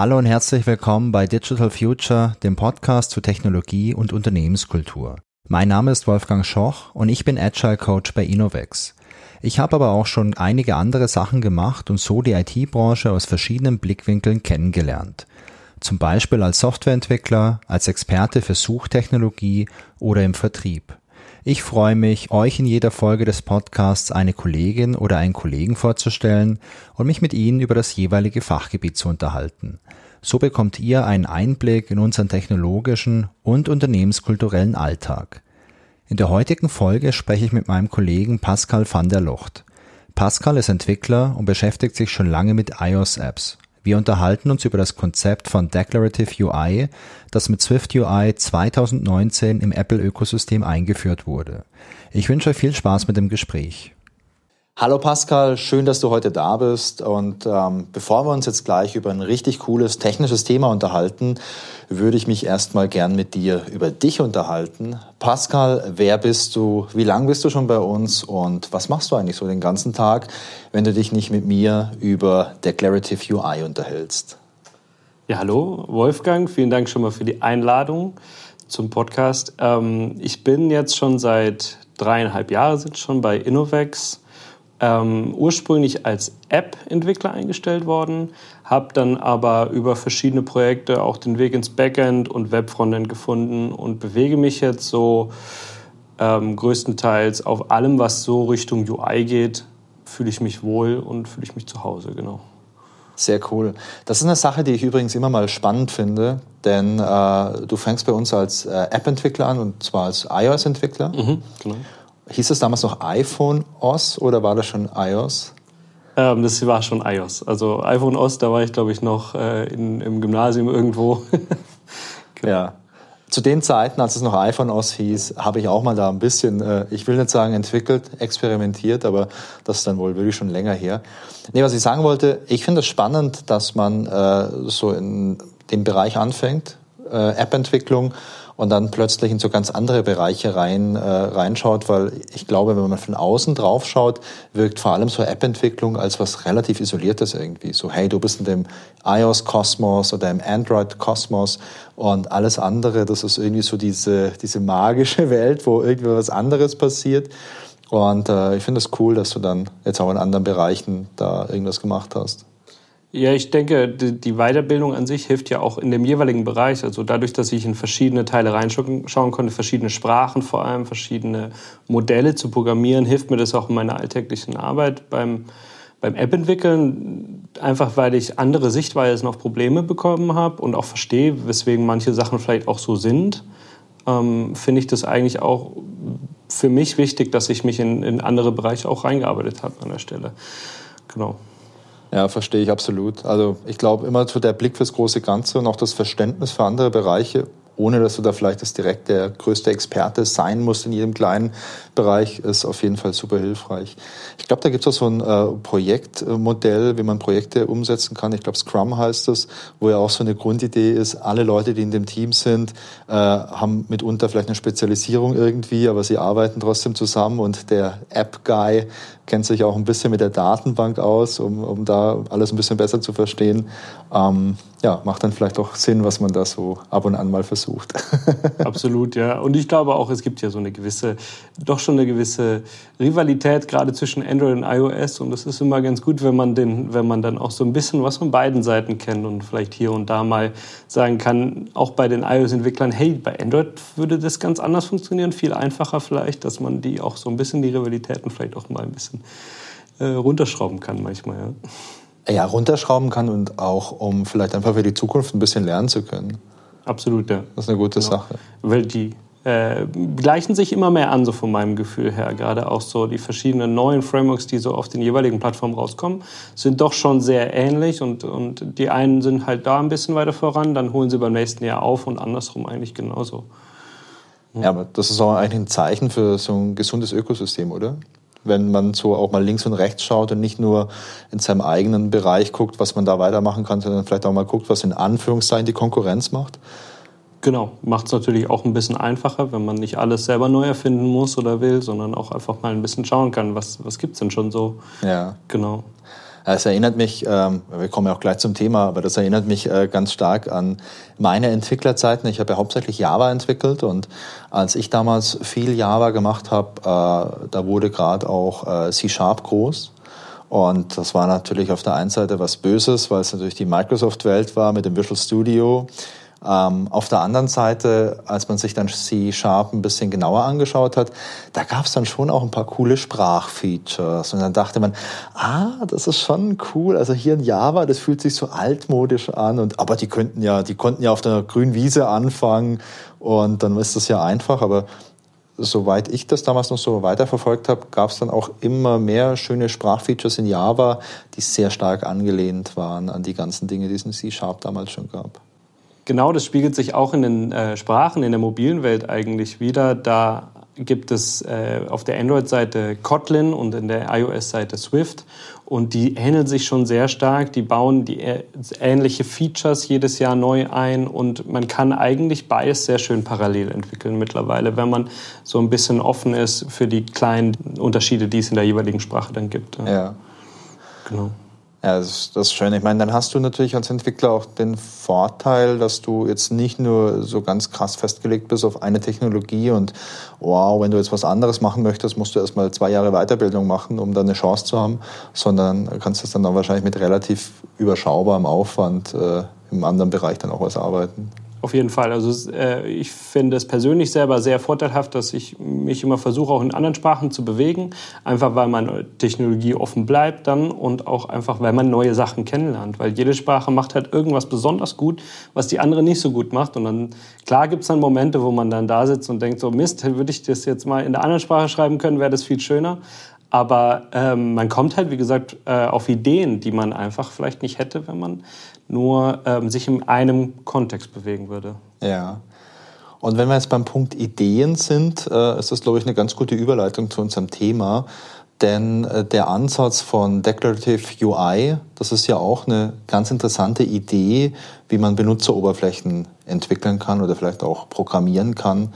Hallo und herzlich willkommen bei Digital Future, dem Podcast zu Technologie und Unternehmenskultur. Mein Name ist Wolfgang Schoch und ich bin Agile Coach bei Innovex. Ich habe aber auch schon einige andere Sachen gemacht und so die IT-Branche aus verschiedenen Blickwinkeln kennengelernt. Zum Beispiel als Softwareentwickler, als Experte für Suchtechnologie oder im Vertrieb. Ich freue mich, euch in jeder Folge des Podcasts eine Kollegin oder einen Kollegen vorzustellen und mich mit ihnen über das jeweilige Fachgebiet zu unterhalten. So bekommt ihr einen Einblick in unseren technologischen und unternehmenskulturellen Alltag. In der heutigen Folge spreche ich mit meinem Kollegen Pascal van der Locht. Pascal ist Entwickler und beschäftigt sich schon lange mit iOS-Apps. Wir unterhalten uns über das Konzept von Declarative UI, das mit Swift UI 2019 im Apple-Ökosystem eingeführt wurde. Ich wünsche euch viel Spaß mit dem Gespräch. Hallo Pascal, schön, dass du heute da bist. Und ähm, bevor wir uns jetzt gleich über ein richtig cooles technisches Thema unterhalten, würde ich mich erstmal gern mit dir über dich unterhalten. Pascal, wer bist du? Wie lange bist du schon bei uns? Und was machst du eigentlich so den ganzen Tag, wenn du dich nicht mit mir über Declarative UI unterhältst? Ja, hallo Wolfgang, vielen Dank schon mal für die Einladung zum Podcast. Ähm, ich bin jetzt schon seit dreieinhalb Jahren schon bei Innovex ähm, ursprünglich als App-Entwickler eingestellt worden, habe dann aber über verschiedene Projekte auch den Weg ins Backend und Webfrontend gefunden und bewege mich jetzt so ähm, größtenteils auf allem, was so Richtung UI geht, fühle ich mich wohl und fühle ich mich zu Hause, genau. Sehr cool. Das ist eine Sache, die ich übrigens immer mal spannend finde, denn äh, du fängst bei uns als äh, App-Entwickler an und zwar als iOS-Entwickler. Mhm, genau. Hieß es damals noch iPhone OS oder war das schon iOS? Ähm, das war schon iOS. Also iPhone OS, da war ich glaube ich noch äh, in, im Gymnasium irgendwo. genau. Ja. Zu den Zeiten, als es noch iPhone OS hieß, habe ich auch mal da ein bisschen, äh, ich will nicht sagen entwickelt, experimentiert, aber das ist dann wohl wirklich schon länger her. Nee, was ich sagen wollte, ich finde es spannend, dass man äh, so in dem Bereich anfängt, äh, App-Entwicklung und dann plötzlich in so ganz andere Bereiche rein, äh, reinschaut, weil ich glaube, wenn man von außen drauf schaut, wirkt vor allem so App-Entwicklung als was relativ Isoliertes irgendwie. So, hey, du bist in dem iOS-Kosmos oder im Android-Kosmos und alles andere, das ist irgendwie so diese, diese magische Welt, wo irgendwie was anderes passiert. Und äh, ich finde es das cool, dass du dann jetzt auch in anderen Bereichen da irgendwas gemacht hast. Ja, ich denke, die Weiterbildung an sich hilft ja auch in dem jeweiligen Bereich. Also dadurch, dass ich in verschiedene Teile reinschauen konnte, verschiedene Sprachen vor allem, verschiedene Modelle zu programmieren, hilft mir das auch in meiner alltäglichen Arbeit beim, beim App-Entwickeln. Einfach weil ich andere Sichtweisen auf Probleme bekommen habe und auch verstehe, weswegen manche Sachen vielleicht auch so sind, ähm, finde ich das eigentlich auch für mich wichtig, dass ich mich in, in andere Bereiche auch reingearbeitet habe an der Stelle. Genau. Ja, verstehe ich absolut. Also ich glaube immer so der Blick fürs große Ganze und auch das Verständnis für andere Bereiche ohne dass du da vielleicht das direkt der größte Experte sein musst in jedem kleinen Bereich, ist auf jeden Fall super hilfreich. Ich glaube, da gibt es auch so ein äh, Projektmodell, wie man Projekte umsetzen kann. Ich glaube, Scrum heißt das, wo ja auch so eine Grundidee ist, alle Leute, die in dem Team sind, äh, haben mitunter vielleicht eine Spezialisierung irgendwie, aber sie arbeiten trotzdem zusammen und der App-Guy kennt sich auch ein bisschen mit der Datenbank aus, um, um da alles ein bisschen besser zu verstehen. Ähm, ja, macht dann vielleicht auch Sinn, was man da so ab und an mal versucht. Absolut, ja. Und ich glaube auch, es gibt ja so eine gewisse, doch schon eine gewisse Rivalität gerade zwischen Android und iOS. Und das ist immer ganz gut, wenn man den, wenn man dann auch so ein bisschen was von beiden Seiten kennt und vielleicht hier und da mal sagen kann, auch bei den iOS-Entwicklern, hey, bei Android würde das ganz anders funktionieren, viel einfacher vielleicht, dass man die auch so ein bisschen die Rivalitäten vielleicht auch mal ein bisschen äh, runterschrauben kann manchmal, ja ja, runterschrauben kann und auch, um vielleicht einfach für die Zukunft ein bisschen lernen zu können. Absolut, ja. Das ist eine gute genau. Sache. Weil die äh, gleichen sich immer mehr an, so von meinem Gefühl her. Gerade auch so die verschiedenen neuen Frameworks, die so auf den jeweiligen Plattformen rauskommen, sind doch schon sehr ähnlich und, und die einen sind halt da ein bisschen weiter voran, dann holen sie beim nächsten Jahr auf und andersrum eigentlich genauso. Ja, aber das ist auch eigentlich ein Zeichen für so ein gesundes Ökosystem, oder? Wenn man so auch mal links und rechts schaut und nicht nur in seinem eigenen Bereich guckt, was man da weitermachen kann, sondern vielleicht auch mal guckt, was in Anführungszeichen die Konkurrenz macht. Genau, macht es natürlich auch ein bisschen einfacher, wenn man nicht alles selber neu erfinden muss oder will, sondern auch einfach mal ein bisschen schauen kann, was, was gibt es denn schon so. Ja. Genau. Es erinnert mich, ähm, wir kommen ja auch gleich zum Thema, aber das erinnert mich äh, ganz stark an meine Entwicklerzeiten. Ich habe ja hauptsächlich Java entwickelt und als ich damals viel Java gemacht habe, äh, da wurde gerade auch äh, C-Sharp groß. Und das war natürlich auf der einen Seite was Böses, weil es natürlich die Microsoft-Welt war mit dem Visual Studio. Ähm, auf der anderen Seite, als man sich dann C-Sharp ein bisschen genauer angeschaut hat, da gab es dann schon auch ein paar coole Sprachfeatures. Und dann dachte man, ah, das ist schon cool. Also hier in Java, das fühlt sich so altmodisch an. Und, aber die könnten ja, die konnten ja auf der grünen Wiese anfangen. Und dann ist das ja einfach. Aber soweit ich das damals noch so weiterverfolgt habe, gab es dann auch immer mehr schöne Sprachfeatures in Java, die sehr stark angelehnt waren an die ganzen Dinge, die es in C-Sharp damals schon gab. Genau, das spiegelt sich auch in den äh, Sprachen in der mobilen Welt eigentlich wieder. Da gibt es äh, auf der Android-Seite Kotlin und in der iOS-Seite Swift. Und die ähneln sich schon sehr stark. Die bauen die äh, ähnliche Features jedes Jahr neu ein. Und man kann eigentlich beides sehr schön parallel entwickeln mittlerweile, wenn man so ein bisschen offen ist für die kleinen Unterschiede, die es in der jeweiligen Sprache dann gibt. Ja. Genau. Ja, das ist, das ist schön. Ich meine, dann hast du natürlich als Entwickler auch den Vorteil, dass du jetzt nicht nur so ganz krass festgelegt bist auf eine Technologie und wow, wenn du jetzt was anderes machen möchtest, musst du erstmal zwei Jahre Weiterbildung machen, um da eine Chance zu haben, sondern kannst das dann auch wahrscheinlich mit relativ überschaubarem Aufwand äh, im anderen Bereich dann auch was arbeiten. Auf jeden Fall. Also äh, ich finde es persönlich selber sehr vorteilhaft, dass ich mich immer versuche, auch in anderen Sprachen zu bewegen. Einfach weil man Technologie offen bleibt dann und auch einfach, weil man neue Sachen kennenlernt. Weil jede Sprache macht halt irgendwas besonders gut, was die andere nicht so gut macht. Und dann, klar gibt es dann Momente, wo man dann da sitzt und denkt, so Mist, würde ich das jetzt mal in der anderen Sprache schreiben können, wäre das viel schöner. Aber ähm, man kommt halt, wie gesagt, äh, auf Ideen, die man einfach vielleicht nicht hätte, wenn man nur ähm, sich in einem Kontext bewegen würde. Ja. Und wenn wir jetzt beim Punkt Ideen sind, äh, ist das, glaube ich, eine ganz gute Überleitung zu unserem Thema. Denn äh, der Ansatz von Declarative UI, das ist ja auch eine ganz interessante Idee, wie man Benutzeroberflächen entwickeln kann oder vielleicht auch programmieren kann.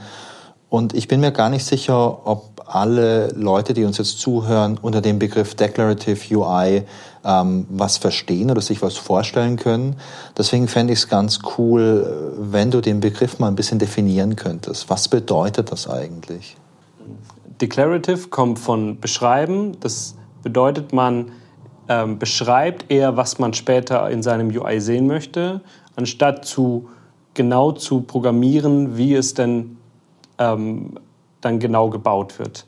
Und ich bin mir gar nicht sicher, ob alle Leute, die uns jetzt zuhören, unter dem Begriff Declarative UI ähm, was verstehen oder sich was vorstellen können. Deswegen fände ich es ganz cool, wenn du den Begriff mal ein bisschen definieren könntest. Was bedeutet das eigentlich? Declarative kommt von beschreiben. Das bedeutet, man ähm, beschreibt eher, was man später in seinem UI sehen möchte, anstatt zu genau zu programmieren, wie es denn ähm, dann genau gebaut wird.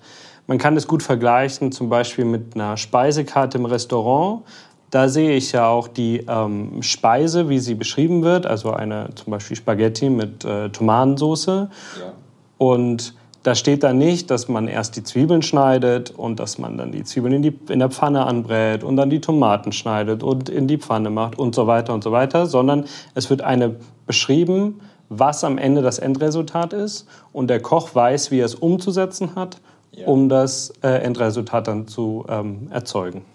Man kann es gut vergleichen, zum Beispiel mit einer Speisekarte im Restaurant. Da sehe ich ja auch die ähm, Speise, wie sie beschrieben wird, also eine zum Beispiel Spaghetti mit äh, Tomatensauce. Ja. Und da steht dann nicht, dass man erst die Zwiebeln schneidet und dass man dann die Zwiebeln in, die, in der Pfanne anbrät und dann die Tomaten schneidet und in die Pfanne macht und so weiter und so weiter, sondern es wird eine beschrieben, was am Ende das Endresultat ist und der Koch weiß, wie er es umzusetzen hat, ja. um das äh, Endresultat dann zu ähm, erzeugen.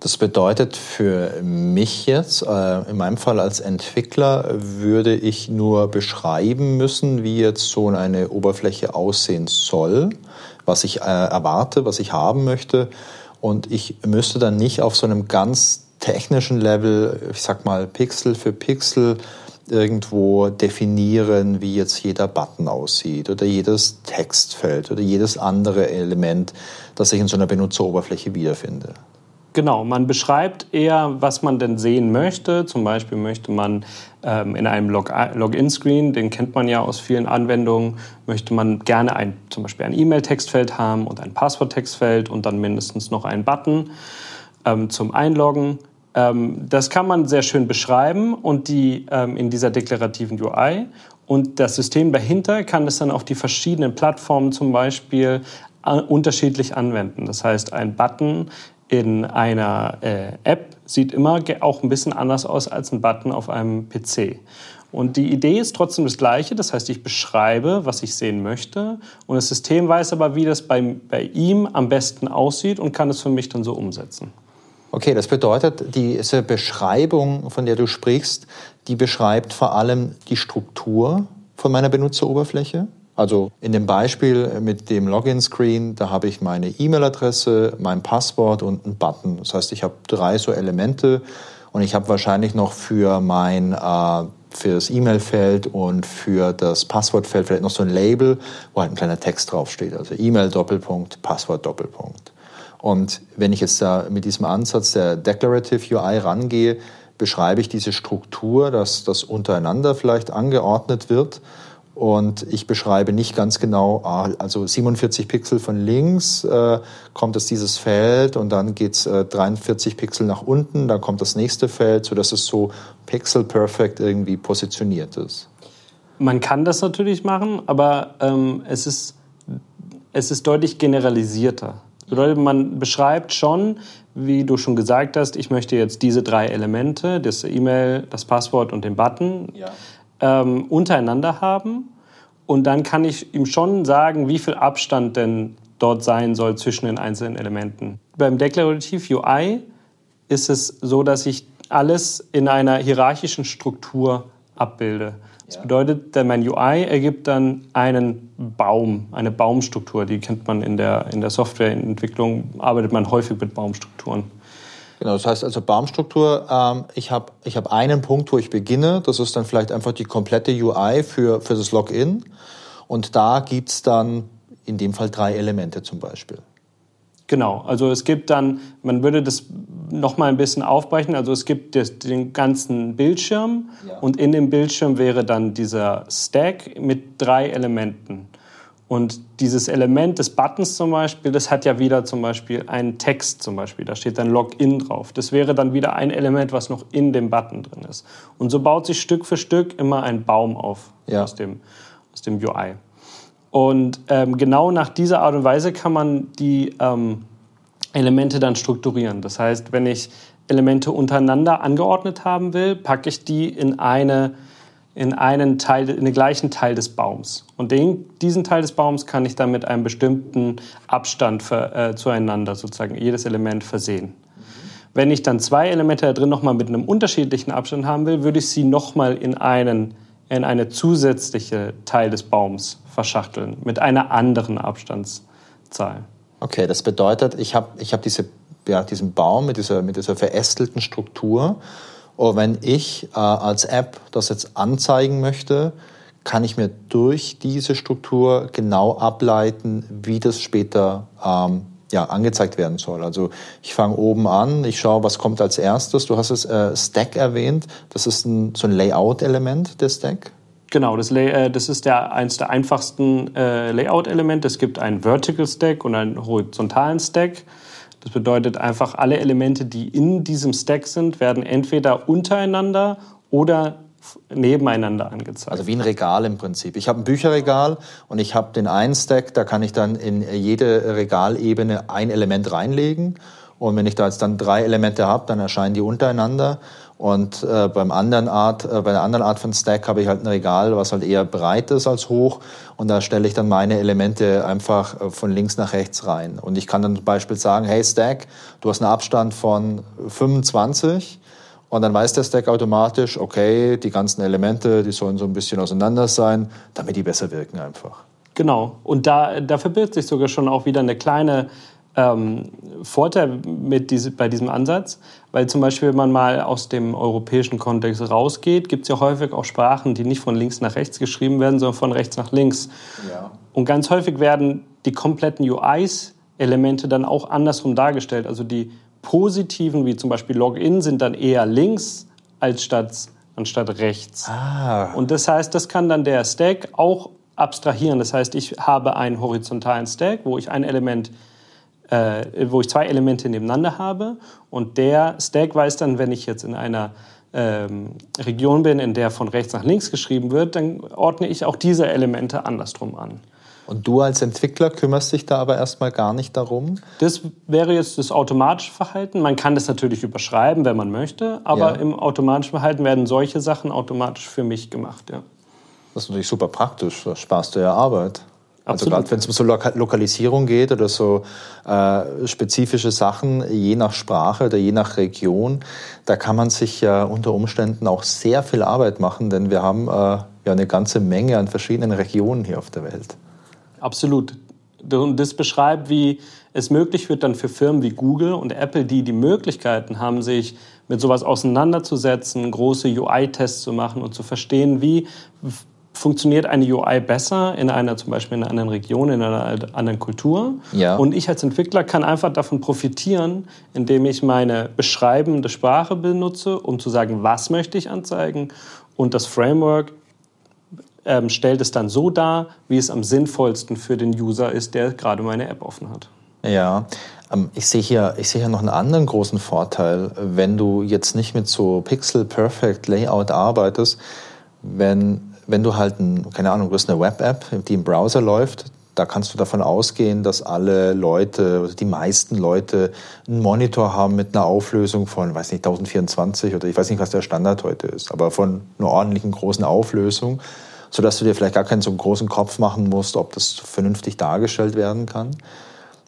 Das bedeutet für mich jetzt, äh, in meinem Fall als Entwickler, würde ich nur beschreiben müssen, wie jetzt so eine Oberfläche aussehen soll, was ich äh, erwarte, was ich haben möchte. Und ich müsste dann nicht auf so einem ganz technischen Level, ich sag mal Pixel für Pixel, irgendwo definieren, wie jetzt jeder Button aussieht oder jedes Textfeld oder jedes andere Element, das ich in so einer Benutzeroberfläche wiederfinde. Genau, man beschreibt eher, was man denn sehen möchte. Zum Beispiel möchte man ähm, in einem Login-Screen, den kennt man ja aus vielen Anwendungen, möchte man gerne ein, zum Beispiel ein E-Mail-Textfeld haben und ein Passwort-Textfeld und dann mindestens noch einen Button ähm, zum Einloggen. Ähm, das kann man sehr schön beschreiben und die ähm, in dieser deklarativen UI. Und das System dahinter kann es dann auf die verschiedenen Plattformen zum Beispiel äh, unterschiedlich anwenden. Das heißt, ein Button in einer äh, App sieht immer auch ein bisschen anders aus als ein Button auf einem PC. Und die Idee ist trotzdem das gleiche, das heißt, ich beschreibe, was ich sehen möchte und das System weiß aber, wie das bei, bei ihm am besten aussieht und kann es für mich dann so umsetzen. Okay, das bedeutet, diese Beschreibung, von der du sprichst, die beschreibt vor allem die Struktur von meiner Benutzeroberfläche. Also in dem Beispiel mit dem Login-Screen, da habe ich meine E-Mail-Adresse, mein Passwort und einen Button. Das heißt, ich habe drei so Elemente und ich habe wahrscheinlich noch für mein äh, für das E-Mail-Feld und für das Passwortfeld vielleicht noch so ein Label, wo halt ein kleiner Text draufsteht. Also E-Mail Doppelpunkt, Passwort Doppelpunkt. Und wenn ich jetzt da mit diesem Ansatz der Declarative UI rangehe, beschreibe ich diese Struktur, dass das untereinander vielleicht angeordnet wird und ich beschreibe nicht ganz genau, ah, also 47 Pixel von links äh, kommt es dieses Feld und dann geht's äh, 43 Pixel nach unten, dann kommt das nächste Feld, sodass es so pixel perfect irgendwie positioniert ist. Man kann das natürlich machen, aber ähm, es, ist, es ist deutlich generalisierter. Das bedeutet, man beschreibt schon, wie du schon gesagt hast, ich möchte jetzt diese drei Elemente, das E-Mail, das Passwort und den Button. Ja ähm, untereinander haben. Und dann kann ich ihm schon sagen, wie viel Abstand denn dort sein soll zwischen den einzelnen Elementen. Beim Deklarativ UI ist es so, dass ich alles in einer hierarchischen Struktur abbilde. Das bedeutet, mein UI ergibt dann einen Baum, eine Baumstruktur. Die kennt man in der, in der Softwareentwicklung, arbeitet man häufig mit Baumstrukturen. Genau, das heißt also Baumstruktur, ähm, ich habe ich hab einen Punkt, wo ich beginne, das ist dann vielleicht einfach die komplette UI für, für das Login und da gibt's dann in dem Fall drei Elemente zum Beispiel. Genau, also es gibt dann, man würde das noch mal ein bisschen aufbrechen, also es gibt den ganzen Bildschirm ja. und in dem Bildschirm wäre dann dieser Stack mit drei Elementen. Und dieses Element des Buttons zum Beispiel, das hat ja wieder zum Beispiel einen Text zum Beispiel. Da steht dann Login drauf. Das wäre dann wieder ein Element, was noch in dem Button drin ist. Und so baut sich Stück für Stück immer ein Baum auf ja. aus, dem, aus dem UI. Und ähm, genau nach dieser Art und Weise kann man die ähm, Elemente dann strukturieren. Das heißt, wenn ich Elemente untereinander angeordnet haben will, packe ich die in eine in einen Teil, in den gleichen Teil des Baums. Und den, diesen Teil des Baums kann ich dann mit einem bestimmten Abstand für, äh, zueinander sozusagen jedes Element versehen. Wenn ich dann zwei Elemente da drin nochmal mit einem unterschiedlichen Abstand haben will, würde ich sie nochmal in einen in eine zusätzliche Teil des Baums verschachteln mit einer anderen Abstandszahl. Okay, das bedeutet, ich habe ich hab diese, ja, diesen Baum mit dieser, mit dieser verästelten Struktur oder wenn ich äh, als App das jetzt anzeigen möchte, kann ich mir durch diese Struktur genau ableiten, wie das später ähm, ja, angezeigt werden soll. Also ich fange oben an, ich schaue, was kommt als erstes. Du hast es äh, Stack erwähnt. Das ist ein, so ein Layout-Element der Stack. Genau, das, äh, das ist der, eines der einfachsten äh, Layout-Elemente. Es gibt einen Vertical Stack und einen horizontalen Stack. Das bedeutet einfach, alle Elemente, die in diesem Stack sind, werden entweder untereinander oder nebeneinander angezeigt. Also wie ein Regal im Prinzip. Ich habe ein Bücherregal und ich habe den einen Stack, da kann ich dann in jede Regalebene ein Element reinlegen. Und wenn ich da jetzt dann drei Elemente habe, dann erscheinen die untereinander. Und äh, beim anderen Art, äh, bei der anderen Art von Stack habe ich halt ein Regal, was halt eher breit ist als hoch. Und da stelle ich dann meine Elemente einfach äh, von links nach rechts rein. Und ich kann dann zum Beispiel sagen, hey Stack, du hast einen Abstand von 25. Und dann weiß der Stack automatisch, okay, die ganzen Elemente, die sollen so ein bisschen auseinander sein, damit die besser wirken einfach. Genau. Und da, da verbirgt sich sogar schon auch wieder eine kleine ähm, Vorteil mit diese, bei diesem Ansatz, weil zum Beispiel, wenn man mal aus dem europäischen Kontext rausgeht, gibt es ja häufig auch Sprachen, die nicht von links nach rechts geschrieben werden, sondern von rechts nach links. Ja. Und ganz häufig werden die kompletten UIs-Elemente dann auch andersrum dargestellt. Also die positiven, wie zum Beispiel Login, sind dann eher links als statt, anstatt rechts. Ah. Und das heißt, das kann dann der Stack auch abstrahieren. Das heißt, ich habe einen horizontalen Stack, wo ich ein Element äh, wo ich zwei Elemente nebeneinander habe und der Stack weiß dann, wenn ich jetzt in einer ähm, Region bin, in der von rechts nach links geschrieben wird, dann ordne ich auch diese Elemente andersrum an. Und du als Entwickler kümmerst dich da aber erstmal gar nicht darum? Das wäre jetzt das automatische Verhalten. Man kann das natürlich überschreiben, wenn man möchte, aber ja. im automatischen Verhalten werden solche Sachen automatisch für mich gemacht. Ja. Das ist natürlich super praktisch, da sparst du ja Arbeit. Also gerade wenn es um so Lokalisierung geht oder so äh, spezifische Sachen, je nach Sprache oder je nach Region, da kann man sich ja unter Umständen auch sehr viel Arbeit machen, denn wir haben äh, ja eine ganze Menge an verschiedenen Regionen hier auf der Welt. Absolut. Und das beschreibt, wie es möglich wird dann für Firmen wie Google und Apple, die die Möglichkeiten haben, sich mit sowas auseinanderzusetzen, große UI-Tests zu machen und zu verstehen, wie funktioniert eine UI besser in einer zum Beispiel in einer anderen Region, in einer anderen Kultur. Ja. Und ich als Entwickler kann einfach davon profitieren, indem ich meine beschreibende Sprache benutze, um zu sagen, was möchte ich anzeigen. Und das Framework ähm, stellt es dann so dar, wie es am sinnvollsten für den User ist, der gerade meine App offen hat. Ja, ähm, ich sehe hier, ich sehe hier noch einen anderen großen Vorteil, wenn du jetzt nicht mit so Pixel Perfect Layout arbeitest, wenn wenn du halt, ein, keine Ahnung, du hast eine Web-App, die im Browser läuft, da kannst du davon ausgehen, dass alle Leute, also die meisten Leute, einen Monitor haben mit einer Auflösung von, weiß nicht, 1024 oder ich weiß nicht, was der Standard heute ist, aber von einer ordentlichen großen Auflösung, sodass du dir vielleicht gar keinen so großen Kopf machen musst, ob das vernünftig dargestellt werden kann.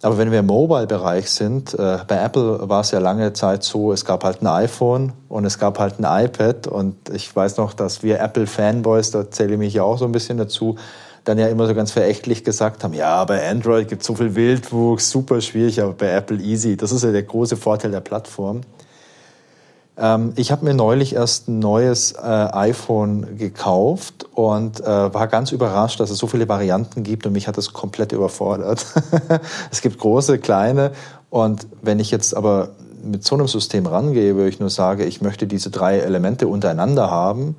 Aber wenn wir im Mobile-Bereich sind, äh, bei Apple war es ja lange Zeit so, es gab halt ein iPhone und es gab halt ein iPad und ich weiß noch, dass wir Apple-Fanboys, da zähle ich mich ja auch so ein bisschen dazu, dann ja immer so ganz verächtlich gesagt haben, ja, bei Android gibt es so viel Wildwuchs, super schwierig, aber bei Apple easy. Das ist ja der große Vorteil der Plattform. Ähm, ich habe mir neulich erst ein neues äh, iPhone gekauft und äh, war ganz überrascht, dass es so viele Varianten gibt und mich hat das komplett überfordert. es gibt große, kleine und wenn ich jetzt aber mit so einem System rangehe, wo ich nur sage, ich möchte diese drei Elemente untereinander haben,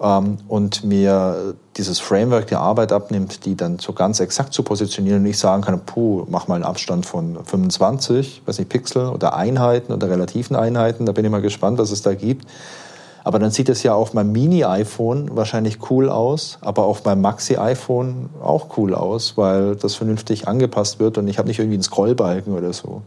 ähm, und mir dieses Framework die Arbeit abnimmt, die dann so ganz exakt zu positionieren und ich sagen kann, puh, mach mal einen Abstand von 25, weiß nicht, Pixel oder Einheiten oder relativen Einheiten, da bin ich mal gespannt, was es da gibt. Aber dann sieht es ja auf meinem Mini-iPhone wahrscheinlich cool aus, aber auf meinem Maxi-iPhone auch cool aus, weil das vernünftig angepasst wird und ich habe nicht irgendwie einen Scrollbalken oder so.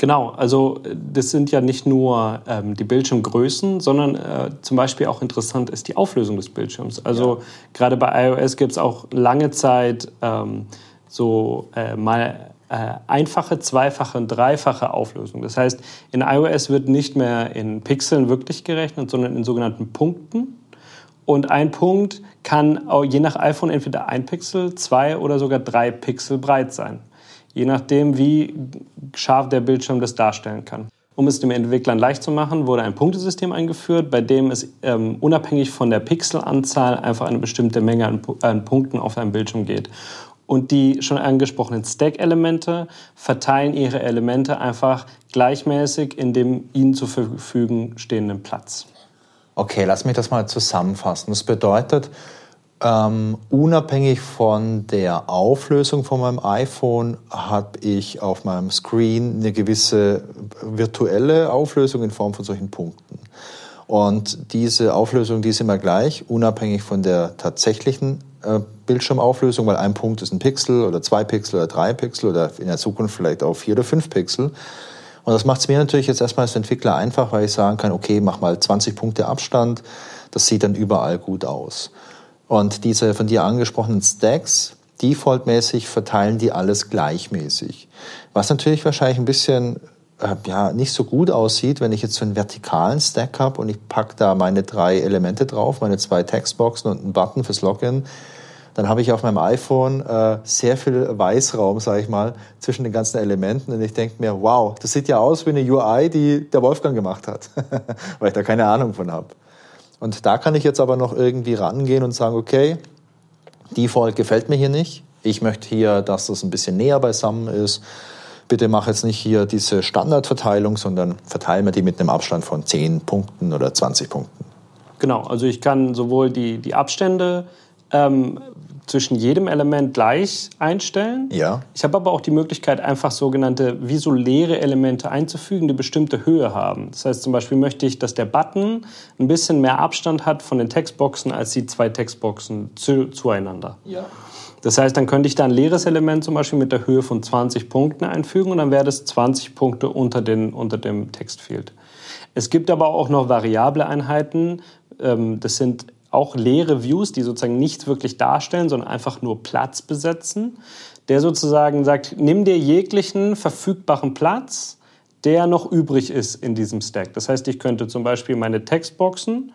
Genau, also das sind ja nicht nur ähm, die Bildschirmgrößen, sondern äh, zum Beispiel auch interessant ist die Auflösung des Bildschirms. Also ja. gerade bei iOS gibt es auch lange Zeit ähm, so äh, mal äh, einfache, zweifache und dreifache Auflösung. Das heißt, in iOS wird nicht mehr in Pixeln wirklich gerechnet, sondern in sogenannten Punkten. Und ein Punkt kann je nach iPhone entweder ein Pixel, zwei oder sogar drei Pixel breit sein je nachdem, wie scharf der Bildschirm das darstellen kann. Um es den Entwicklern leicht zu machen, wurde ein Punktesystem eingeführt, bei dem es ähm, unabhängig von der Pixelanzahl einfach eine bestimmte Menge an, an Punkten auf einem Bildschirm geht. Und die schon angesprochenen Stack-Elemente verteilen ihre Elemente einfach gleichmäßig in dem ihnen zur Verfügung stehenden Platz. Okay, lass mich das mal zusammenfassen. Das bedeutet, ähm, unabhängig von der Auflösung von meinem iPhone habe ich auf meinem Screen eine gewisse virtuelle Auflösung in Form von solchen Punkten. Und diese Auflösung, die ist immer gleich, unabhängig von der tatsächlichen äh, Bildschirmauflösung, weil ein Punkt ist ein Pixel oder zwei Pixel oder drei Pixel oder in der Zukunft vielleicht auch vier oder fünf Pixel. Und das macht es mir natürlich jetzt erstmal als Entwickler einfach, weil ich sagen kann, okay, mach mal 20 Punkte Abstand, das sieht dann überall gut aus. Und diese von dir angesprochenen Stacks, defaultmäßig verteilen die alles gleichmäßig. Was natürlich wahrscheinlich ein bisschen äh, ja, nicht so gut aussieht, wenn ich jetzt so einen vertikalen Stack habe und ich packe da meine drei Elemente drauf, meine zwei Textboxen und einen Button fürs Login, dann habe ich auf meinem iPhone äh, sehr viel Weißraum, sage ich mal, zwischen den ganzen Elementen und ich denke mir, wow, das sieht ja aus wie eine UI, die der Wolfgang gemacht hat, weil ich da keine Ahnung von habe. Und da kann ich jetzt aber noch irgendwie rangehen und sagen, okay, Default gefällt mir hier nicht. Ich möchte hier, dass das ein bisschen näher beisammen ist. Bitte mach jetzt nicht hier diese Standardverteilung, sondern verteile mir die mit einem Abstand von 10 Punkten oder 20 Punkten. Genau, also ich kann sowohl die, die Abstände ähm, zwischen jedem Element gleich einstellen. Ja. Ich habe aber auch die Möglichkeit, einfach sogenannte visuelle Elemente einzufügen, die bestimmte Höhe haben. Das heißt zum Beispiel möchte ich, dass der Button ein bisschen mehr Abstand hat von den Textboxen als die zwei Textboxen zu, zueinander. Ja. Das heißt, dann könnte ich da ein leeres Element zum Beispiel mit der Höhe von 20 Punkten einfügen und dann wäre das 20 Punkte unter, den, unter dem Textfield. Es gibt aber auch noch variable Einheiten. Ähm, das sind auch leere Views, die sozusagen nichts wirklich darstellen, sondern einfach nur Platz besetzen, der sozusagen sagt, nimm dir jeglichen verfügbaren Platz, der noch übrig ist in diesem Stack. Das heißt, ich könnte zum Beispiel meine Textboxen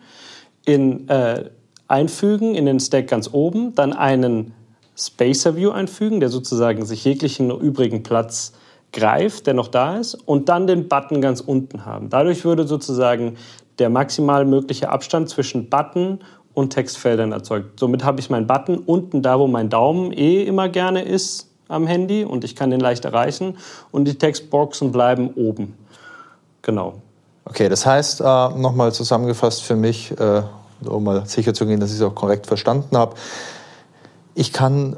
in äh, einfügen in den Stack ganz oben, dann einen Spacer View einfügen, der sozusagen sich jeglichen übrigen Platz greift, der noch da ist, und dann den Button ganz unten haben. Dadurch würde sozusagen der maximal mögliche Abstand zwischen Button und Textfeldern erzeugt. Somit habe ich meinen Button unten da, wo mein Daumen eh immer gerne ist am Handy und ich kann den leicht erreichen und die Textboxen bleiben oben. Genau. Okay, das heißt, äh, nochmal zusammengefasst für mich, äh, um mal sicher zu gehen, dass ich es auch korrekt verstanden habe. Ich kann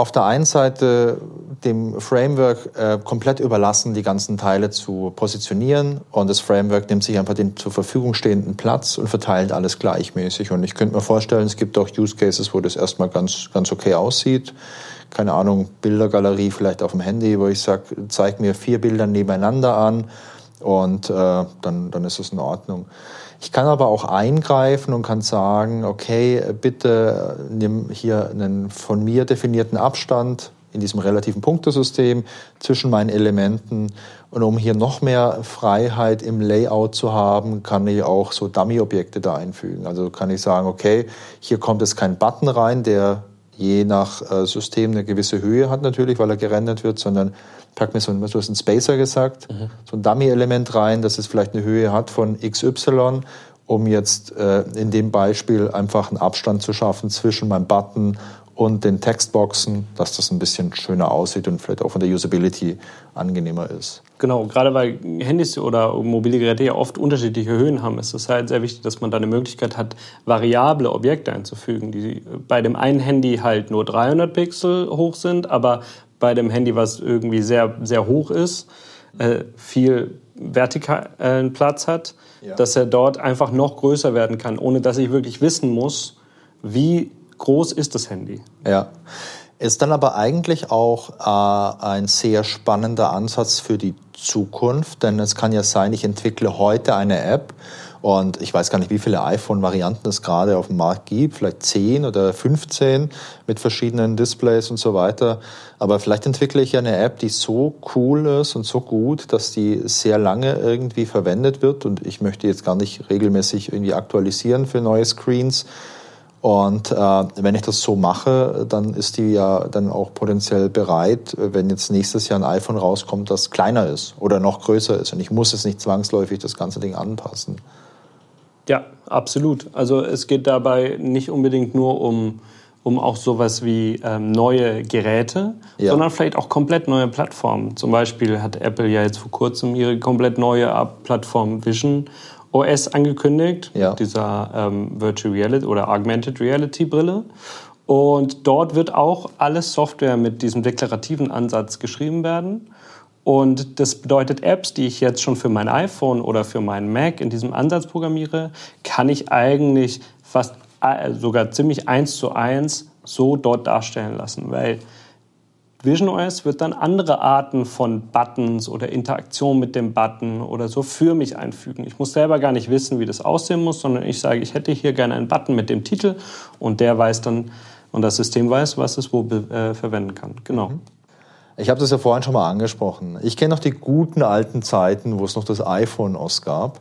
auf der einen Seite dem Framework äh, komplett überlassen, die ganzen Teile zu positionieren und das Framework nimmt sich einfach den zur Verfügung stehenden Platz und verteilt alles gleichmäßig. Und ich könnte mir vorstellen, es gibt auch Use Cases, wo das erstmal ganz, ganz okay aussieht. Keine Ahnung, Bildergalerie vielleicht auf dem Handy, wo ich sage, zeig mir vier Bilder nebeneinander an und äh, dann, dann ist es in Ordnung. Ich kann aber auch eingreifen und kann sagen, okay, bitte nimm hier einen von mir definierten Abstand in diesem relativen Punktesystem zwischen meinen Elementen. Und um hier noch mehr Freiheit im Layout zu haben, kann ich auch so Dummy-Objekte da einfügen. Also kann ich sagen, okay, hier kommt jetzt kein Button rein, der je nach äh, System eine gewisse Höhe hat natürlich, weil er gerendert wird, sondern pack mir so ein, du hast einen Spacer gesagt, mhm. so ein Dummy-Element rein, dass es vielleicht eine Höhe hat von XY, um jetzt äh, in dem Beispiel einfach einen Abstand zu schaffen zwischen meinem Button und den Textboxen, dass das ein bisschen schöner aussieht und vielleicht auch von der Usability angenehmer ist. Genau, gerade weil Handys oder mobile Geräte ja oft unterschiedliche Höhen haben, ist es halt sehr wichtig, dass man da eine Möglichkeit hat, variable Objekte einzufügen, die bei dem einen Handy halt nur 300 Pixel hoch sind, aber bei dem Handy, was irgendwie sehr, sehr hoch ist, äh, viel vertikalen Platz hat, ja. dass er dort einfach noch größer werden kann, ohne dass ich wirklich wissen muss, wie groß ist das Handy. Ja. Ist dann aber eigentlich auch äh, ein sehr spannender Ansatz für die Zukunft, denn es kann ja sein, ich entwickle heute eine App und ich weiß gar nicht, wie viele iPhone-Varianten es gerade auf dem Markt gibt, vielleicht 10 oder 15 mit verschiedenen Displays und so weiter. Aber vielleicht entwickle ich ja eine App, die so cool ist und so gut, dass die sehr lange irgendwie verwendet wird. Und ich möchte jetzt gar nicht regelmäßig irgendwie aktualisieren für neue Screens. Und äh, wenn ich das so mache, dann ist die ja dann auch potenziell bereit, wenn jetzt nächstes Jahr ein iPhone rauskommt, das kleiner ist oder noch größer ist. Und ich muss es nicht zwangsläufig das ganze Ding anpassen. Ja, absolut. Also es geht dabei nicht unbedingt nur um, um auch sowas wie ähm, neue Geräte, ja. sondern vielleicht auch komplett neue Plattformen. Zum Beispiel hat Apple ja jetzt vor kurzem ihre komplett neue Plattform Vision OS angekündigt, ja. dieser ähm, Virtual Reality oder Augmented Reality Brille. Und dort wird auch alles Software mit diesem deklarativen Ansatz geschrieben werden. Und das bedeutet, Apps, die ich jetzt schon für mein iPhone oder für meinen Mac in diesem Ansatz programmiere, kann ich eigentlich fast äh, sogar ziemlich eins zu eins so dort darstellen lassen, weil Vision OS wird dann andere Arten von Buttons oder Interaktion mit dem Button oder so für mich einfügen. Ich muss selber gar nicht wissen, wie das aussehen muss, sondern ich sage, ich hätte hier gerne einen Button mit dem Titel und der weiß dann und das System weiß, was es wo äh, verwenden kann. Genau. Mhm. Ich habe das ja vorhin schon mal angesprochen. Ich kenne noch die guten alten Zeiten, wo es noch das iPhone OS gab.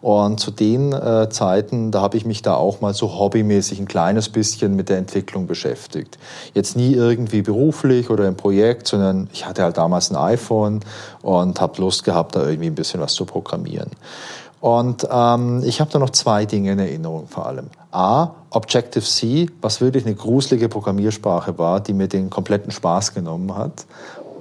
Und zu den äh, Zeiten, da habe ich mich da auch mal so hobbymäßig ein kleines bisschen mit der Entwicklung beschäftigt. Jetzt nie irgendwie beruflich oder im Projekt, sondern ich hatte halt damals ein iPhone und habe Lust gehabt, da irgendwie ein bisschen was zu programmieren. Und ähm, ich habe da noch zwei Dinge in Erinnerung vor allem. A, Objective-C, was wirklich eine gruselige Programmiersprache war, die mir den kompletten Spaß genommen hat.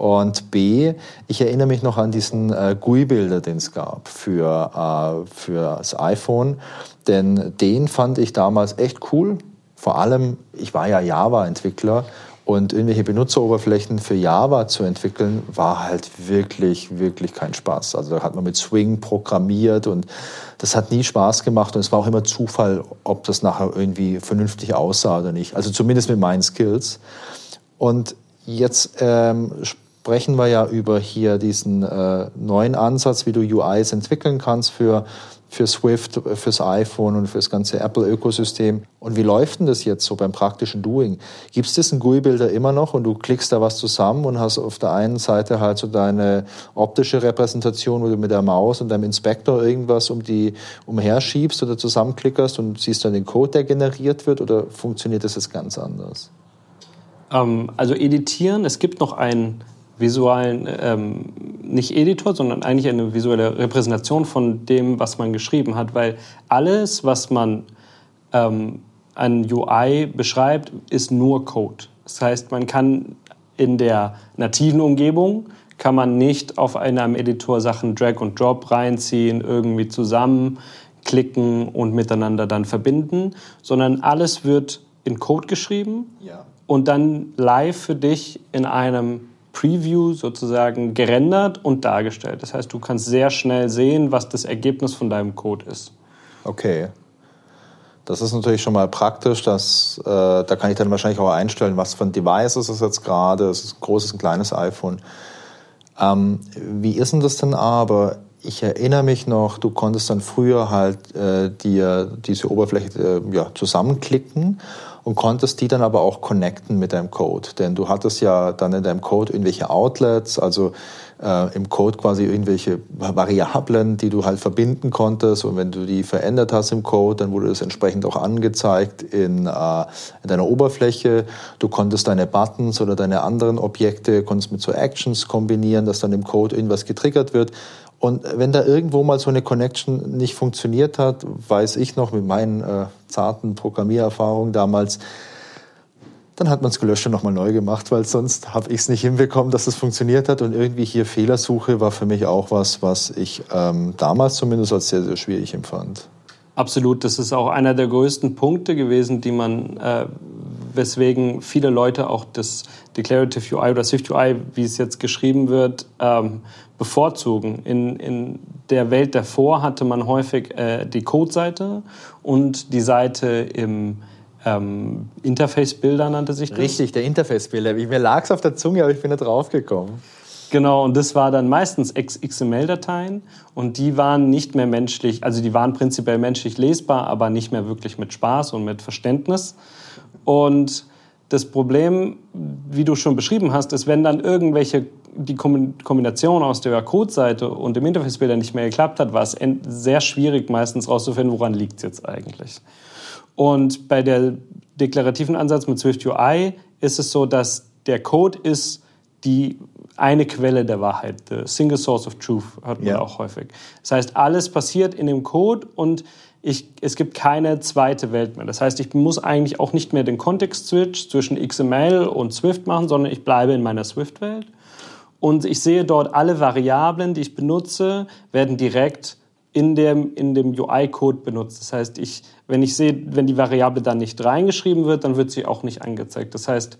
Und B, ich erinnere mich noch an diesen äh, GUI-Bilder, den es gab für, äh, für das iPhone. Denn den fand ich damals echt cool. Vor allem, ich war ja Java-Entwickler und irgendwelche Benutzeroberflächen für Java zu entwickeln, war halt wirklich, wirklich kein Spaß. Also da hat man mit Swing programmiert und das hat nie Spaß gemacht und es war auch immer Zufall, ob das nachher irgendwie vernünftig aussah oder nicht. Also zumindest mit meinen Skills. Und jetzt ähm, sprechen wir ja über hier diesen äh, neuen Ansatz, wie du UIs entwickeln kannst für für Swift, fürs iPhone und fürs ganze Apple-Ökosystem. Und wie läuft denn das jetzt so beim praktischen Doing? Gibt es diesen GUI-Bilder immer noch und du klickst da was zusammen und hast auf der einen Seite halt so deine optische Repräsentation, wo du mit der Maus und deinem Inspektor irgendwas um die umherschiebst oder zusammenklickerst und siehst dann den Code, der generiert wird oder funktioniert das jetzt ganz anders? Ähm, also editieren, es gibt noch einen visuellen, ähm, nicht Editor, sondern eigentlich eine visuelle Repräsentation von dem, was man geschrieben hat, weil alles, was man ähm, an UI beschreibt, ist nur Code. Das heißt, man kann in der nativen Umgebung kann man nicht auf einem Editor Sachen Drag und Drop reinziehen, irgendwie zusammenklicken und miteinander dann verbinden, sondern alles wird in Code geschrieben ja. und dann live für dich in einem Preview sozusagen gerendert und dargestellt. Das heißt, du kannst sehr schnell sehen, was das Ergebnis von deinem Code ist. Okay. Das ist natürlich schon mal praktisch. Dass, äh, da kann ich dann wahrscheinlich auch einstellen, was für ein Device ist es jetzt gerade. Es ist ein großes, ein kleines iPhone. Ähm, wie ist denn das denn aber? Ich erinnere mich noch, du konntest dann früher halt äh, dir diese Oberfläche äh, ja, zusammenklicken und konntest die dann aber auch connecten mit deinem Code. Denn du hattest ja dann in deinem Code irgendwelche Outlets, also äh, im Code quasi irgendwelche Variablen, die du halt verbinden konntest. Und wenn du die verändert hast im Code, dann wurde das entsprechend auch angezeigt in, äh, in deiner Oberfläche. Du konntest deine Buttons oder deine anderen Objekte konntest mit so Actions kombinieren, dass dann im Code irgendwas getriggert wird. Und wenn da irgendwo mal so eine Connection nicht funktioniert hat, weiß ich noch mit meinen äh, zarten Programmiererfahrungen damals, dann hat man es gelöscht und nochmal neu gemacht, weil sonst habe ich es nicht hinbekommen, dass es funktioniert hat. Und irgendwie hier Fehlersuche war für mich auch was, was ich ähm, damals zumindest als sehr, sehr schwierig empfand. Absolut, das ist auch einer der größten Punkte gewesen, die man, äh, weswegen viele Leute auch das Declarative UI oder Swift UI, wie es jetzt geschrieben wird, ähm, bevorzugen. In, in der Welt davor hatte man häufig äh, die Code-Seite und die Seite im ähm, Interface-Bilder nannte sich das. Richtig, der Interface-Bilder. Mir lag es auf der Zunge, aber ich bin da drauf gekommen. Genau, und das war dann meistens XML-Dateien und die waren nicht mehr menschlich, also die waren prinzipiell menschlich lesbar, aber nicht mehr wirklich mit Spaß und mit Verständnis. Und das Problem, wie du schon beschrieben hast, ist, wenn dann irgendwelche die Kombination aus der Codeseite und dem Interface-Bilder nicht mehr geklappt hat, war es sehr schwierig meistens herauszufinden, woran liegt es jetzt eigentlich. Und bei der deklarativen Ansatz mit Swift UI ist es so, dass der Code ist die eine Quelle der Wahrheit. The single source of truth hört man ja. auch häufig. Das heißt, alles passiert in dem Code und ich, es gibt keine zweite Welt mehr. Das heißt, ich muss eigentlich auch nicht mehr den Kontext-Switch zwischen XML und Swift machen, sondern ich bleibe in meiner Swift-Welt und ich sehe dort alle Variablen, die ich benutze, werden direkt in dem, in dem UI-Code benutzt. Das heißt, ich, wenn ich sehe, wenn die Variable dann nicht reingeschrieben wird, dann wird sie auch nicht angezeigt. Das heißt,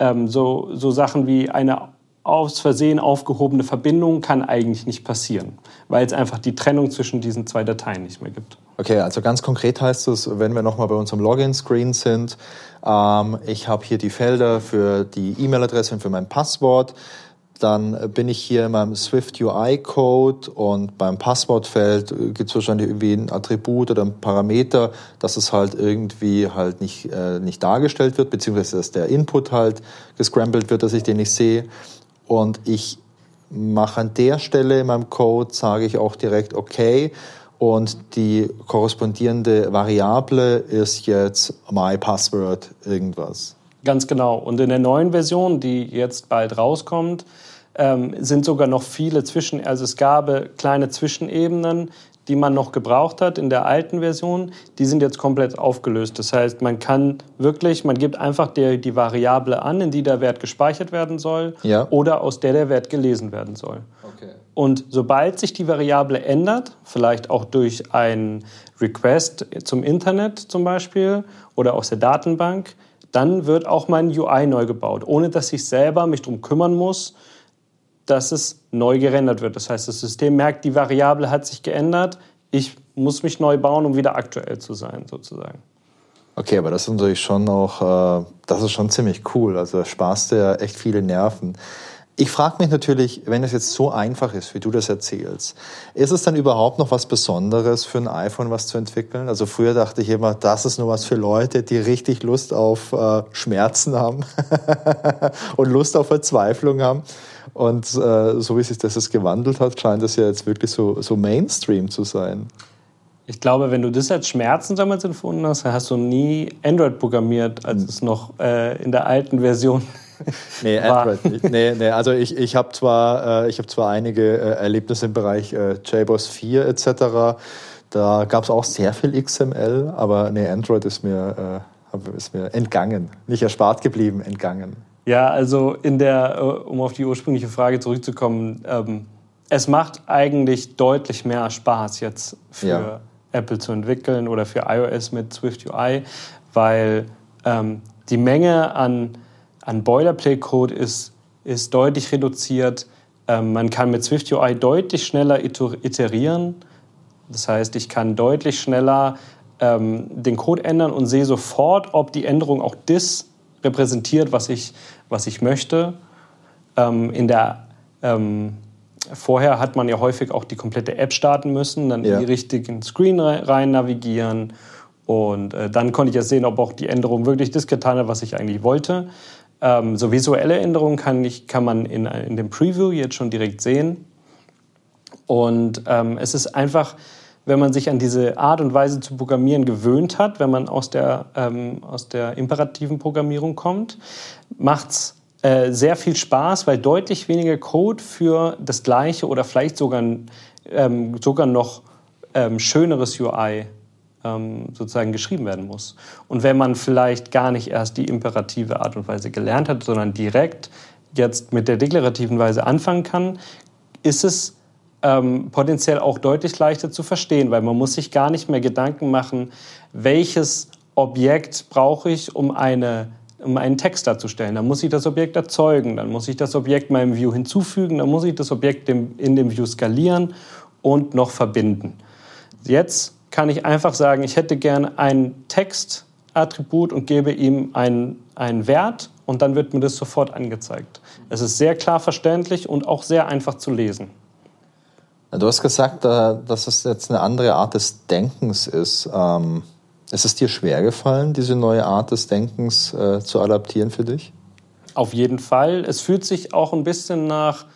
ähm, so, so Sachen wie eine aus Versehen aufgehobene Verbindung kann eigentlich nicht passieren, weil es einfach die Trennung zwischen diesen zwei Dateien nicht mehr gibt. Okay, also ganz konkret heißt es, wenn wir nochmal bei unserem Login-Screen sind, ähm, ich habe hier die Felder für die E-Mail-Adresse und für mein Passwort dann bin ich hier in meinem Swift UI Code und beim Passwortfeld gibt es wahrscheinlich irgendwie ein Attribut oder ein Parameter, dass es halt irgendwie halt nicht, äh, nicht dargestellt wird, beziehungsweise dass der Input halt gescrambled wird, dass ich den nicht sehe. Und ich mache an der Stelle in meinem Code, sage ich auch direkt okay. Und die korrespondierende Variable ist jetzt my password irgendwas. Ganz genau. Und in der neuen Version, die jetzt bald rauskommt, ähm, sind sogar noch viele Zwischen, also es gab kleine Zwischenebenen, die man noch gebraucht hat in der alten Version, die sind jetzt komplett aufgelöst. Das heißt, man kann wirklich, man gibt einfach die, die Variable an, in die der Wert gespeichert werden soll ja. oder aus der der Wert gelesen werden soll. Okay. Und sobald sich die Variable ändert, vielleicht auch durch ein Request zum Internet zum Beispiel oder aus der Datenbank, dann wird auch mein UI neu gebaut, ohne dass ich selber mich darum kümmern muss, dass es neu gerendert wird. Das heißt, das System merkt, die Variable hat sich geändert, ich muss mich neu bauen, um wieder aktuell zu sein, sozusagen. Okay, aber das ist natürlich schon auch, äh, das ist schon ziemlich cool. Also da sparst du ja echt viele Nerven. Ich frage mich natürlich, wenn es jetzt so einfach ist, wie du das erzählst, ist es dann überhaupt noch was Besonderes für ein iPhone, was zu entwickeln? Also früher dachte ich immer, das ist nur was für Leute, die richtig Lust auf äh, Schmerzen haben und Lust auf Verzweiflung haben. Und äh, so wie sich das jetzt gewandelt hat, scheint das ja jetzt wirklich so, so Mainstream zu sein. Ich glaube, wenn du das als Schmerzen damals empfunden hast, dann hast du nie Android programmiert, als es noch äh, in der alten Version nee, Android nicht. Nee, nee, also ich, ich habe zwar, äh, hab zwar einige äh, Erlebnisse im Bereich äh, JBoss 4 etc. Da gab es auch sehr viel XML, aber nee, Android ist mir, äh, ist mir entgangen. Nicht erspart geblieben, entgangen. Ja, also in der, äh, um auf die ursprüngliche Frage zurückzukommen, ähm, es macht eigentlich deutlich mehr Spaß jetzt für ja. Apple zu entwickeln oder für iOS mit Swift UI, weil ähm, die Menge an an Boilerplate-Code ist, ist deutlich reduziert. Ähm, man kann mit Swift UI deutlich schneller iterieren. Das heißt, ich kann deutlich schneller ähm, den Code ändern und sehe sofort, ob die Änderung auch das repräsentiert, was ich, was ich möchte. Ähm, in der, ähm, vorher hat man ja häufig auch die komplette App starten müssen, dann ja. in die richtigen Screen rein navigieren und äh, dann konnte ich ja sehen, ob auch die Änderung wirklich das getan hat, was ich eigentlich wollte. Ähm, so visuelle Änderungen kann, ich, kann man in, in dem Preview jetzt schon direkt sehen. Und ähm, es ist einfach, wenn man sich an diese Art und Weise zu programmieren gewöhnt hat, wenn man aus der, ähm, aus der imperativen Programmierung kommt, macht es äh, sehr viel Spaß, weil deutlich weniger Code für das gleiche oder vielleicht sogar, ähm, sogar noch ähm, schöneres UI ähm, sozusagen geschrieben werden muss. Und wenn man vielleicht gar nicht erst die imperative Art und Weise gelernt hat, sondern direkt jetzt mit der deklarativen Weise anfangen kann, ist es ähm, potenziell auch deutlich leichter zu verstehen, weil man muss sich gar nicht mehr Gedanken machen, welches Objekt brauche ich, um, eine, um einen Text darzustellen. Dann muss ich das Objekt erzeugen, dann muss ich das Objekt meinem View hinzufügen, dann muss ich das Objekt in dem View skalieren und noch verbinden. Jetzt kann ich einfach sagen, ich hätte gerne ein Textattribut und gebe ihm einen, einen Wert und dann wird mir das sofort angezeigt. Es ist sehr klar verständlich und auch sehr einfach zu lesen. Du hast gesagt, äh, dass es jetzt eine andere Art des Denkens ist. Ähm, ist es dir schwer gefallen, diese neue Art des Denkens äh, zu adaptieren für dich? Auf jeden Fall. Es fühlt sich auch ein bisschen nach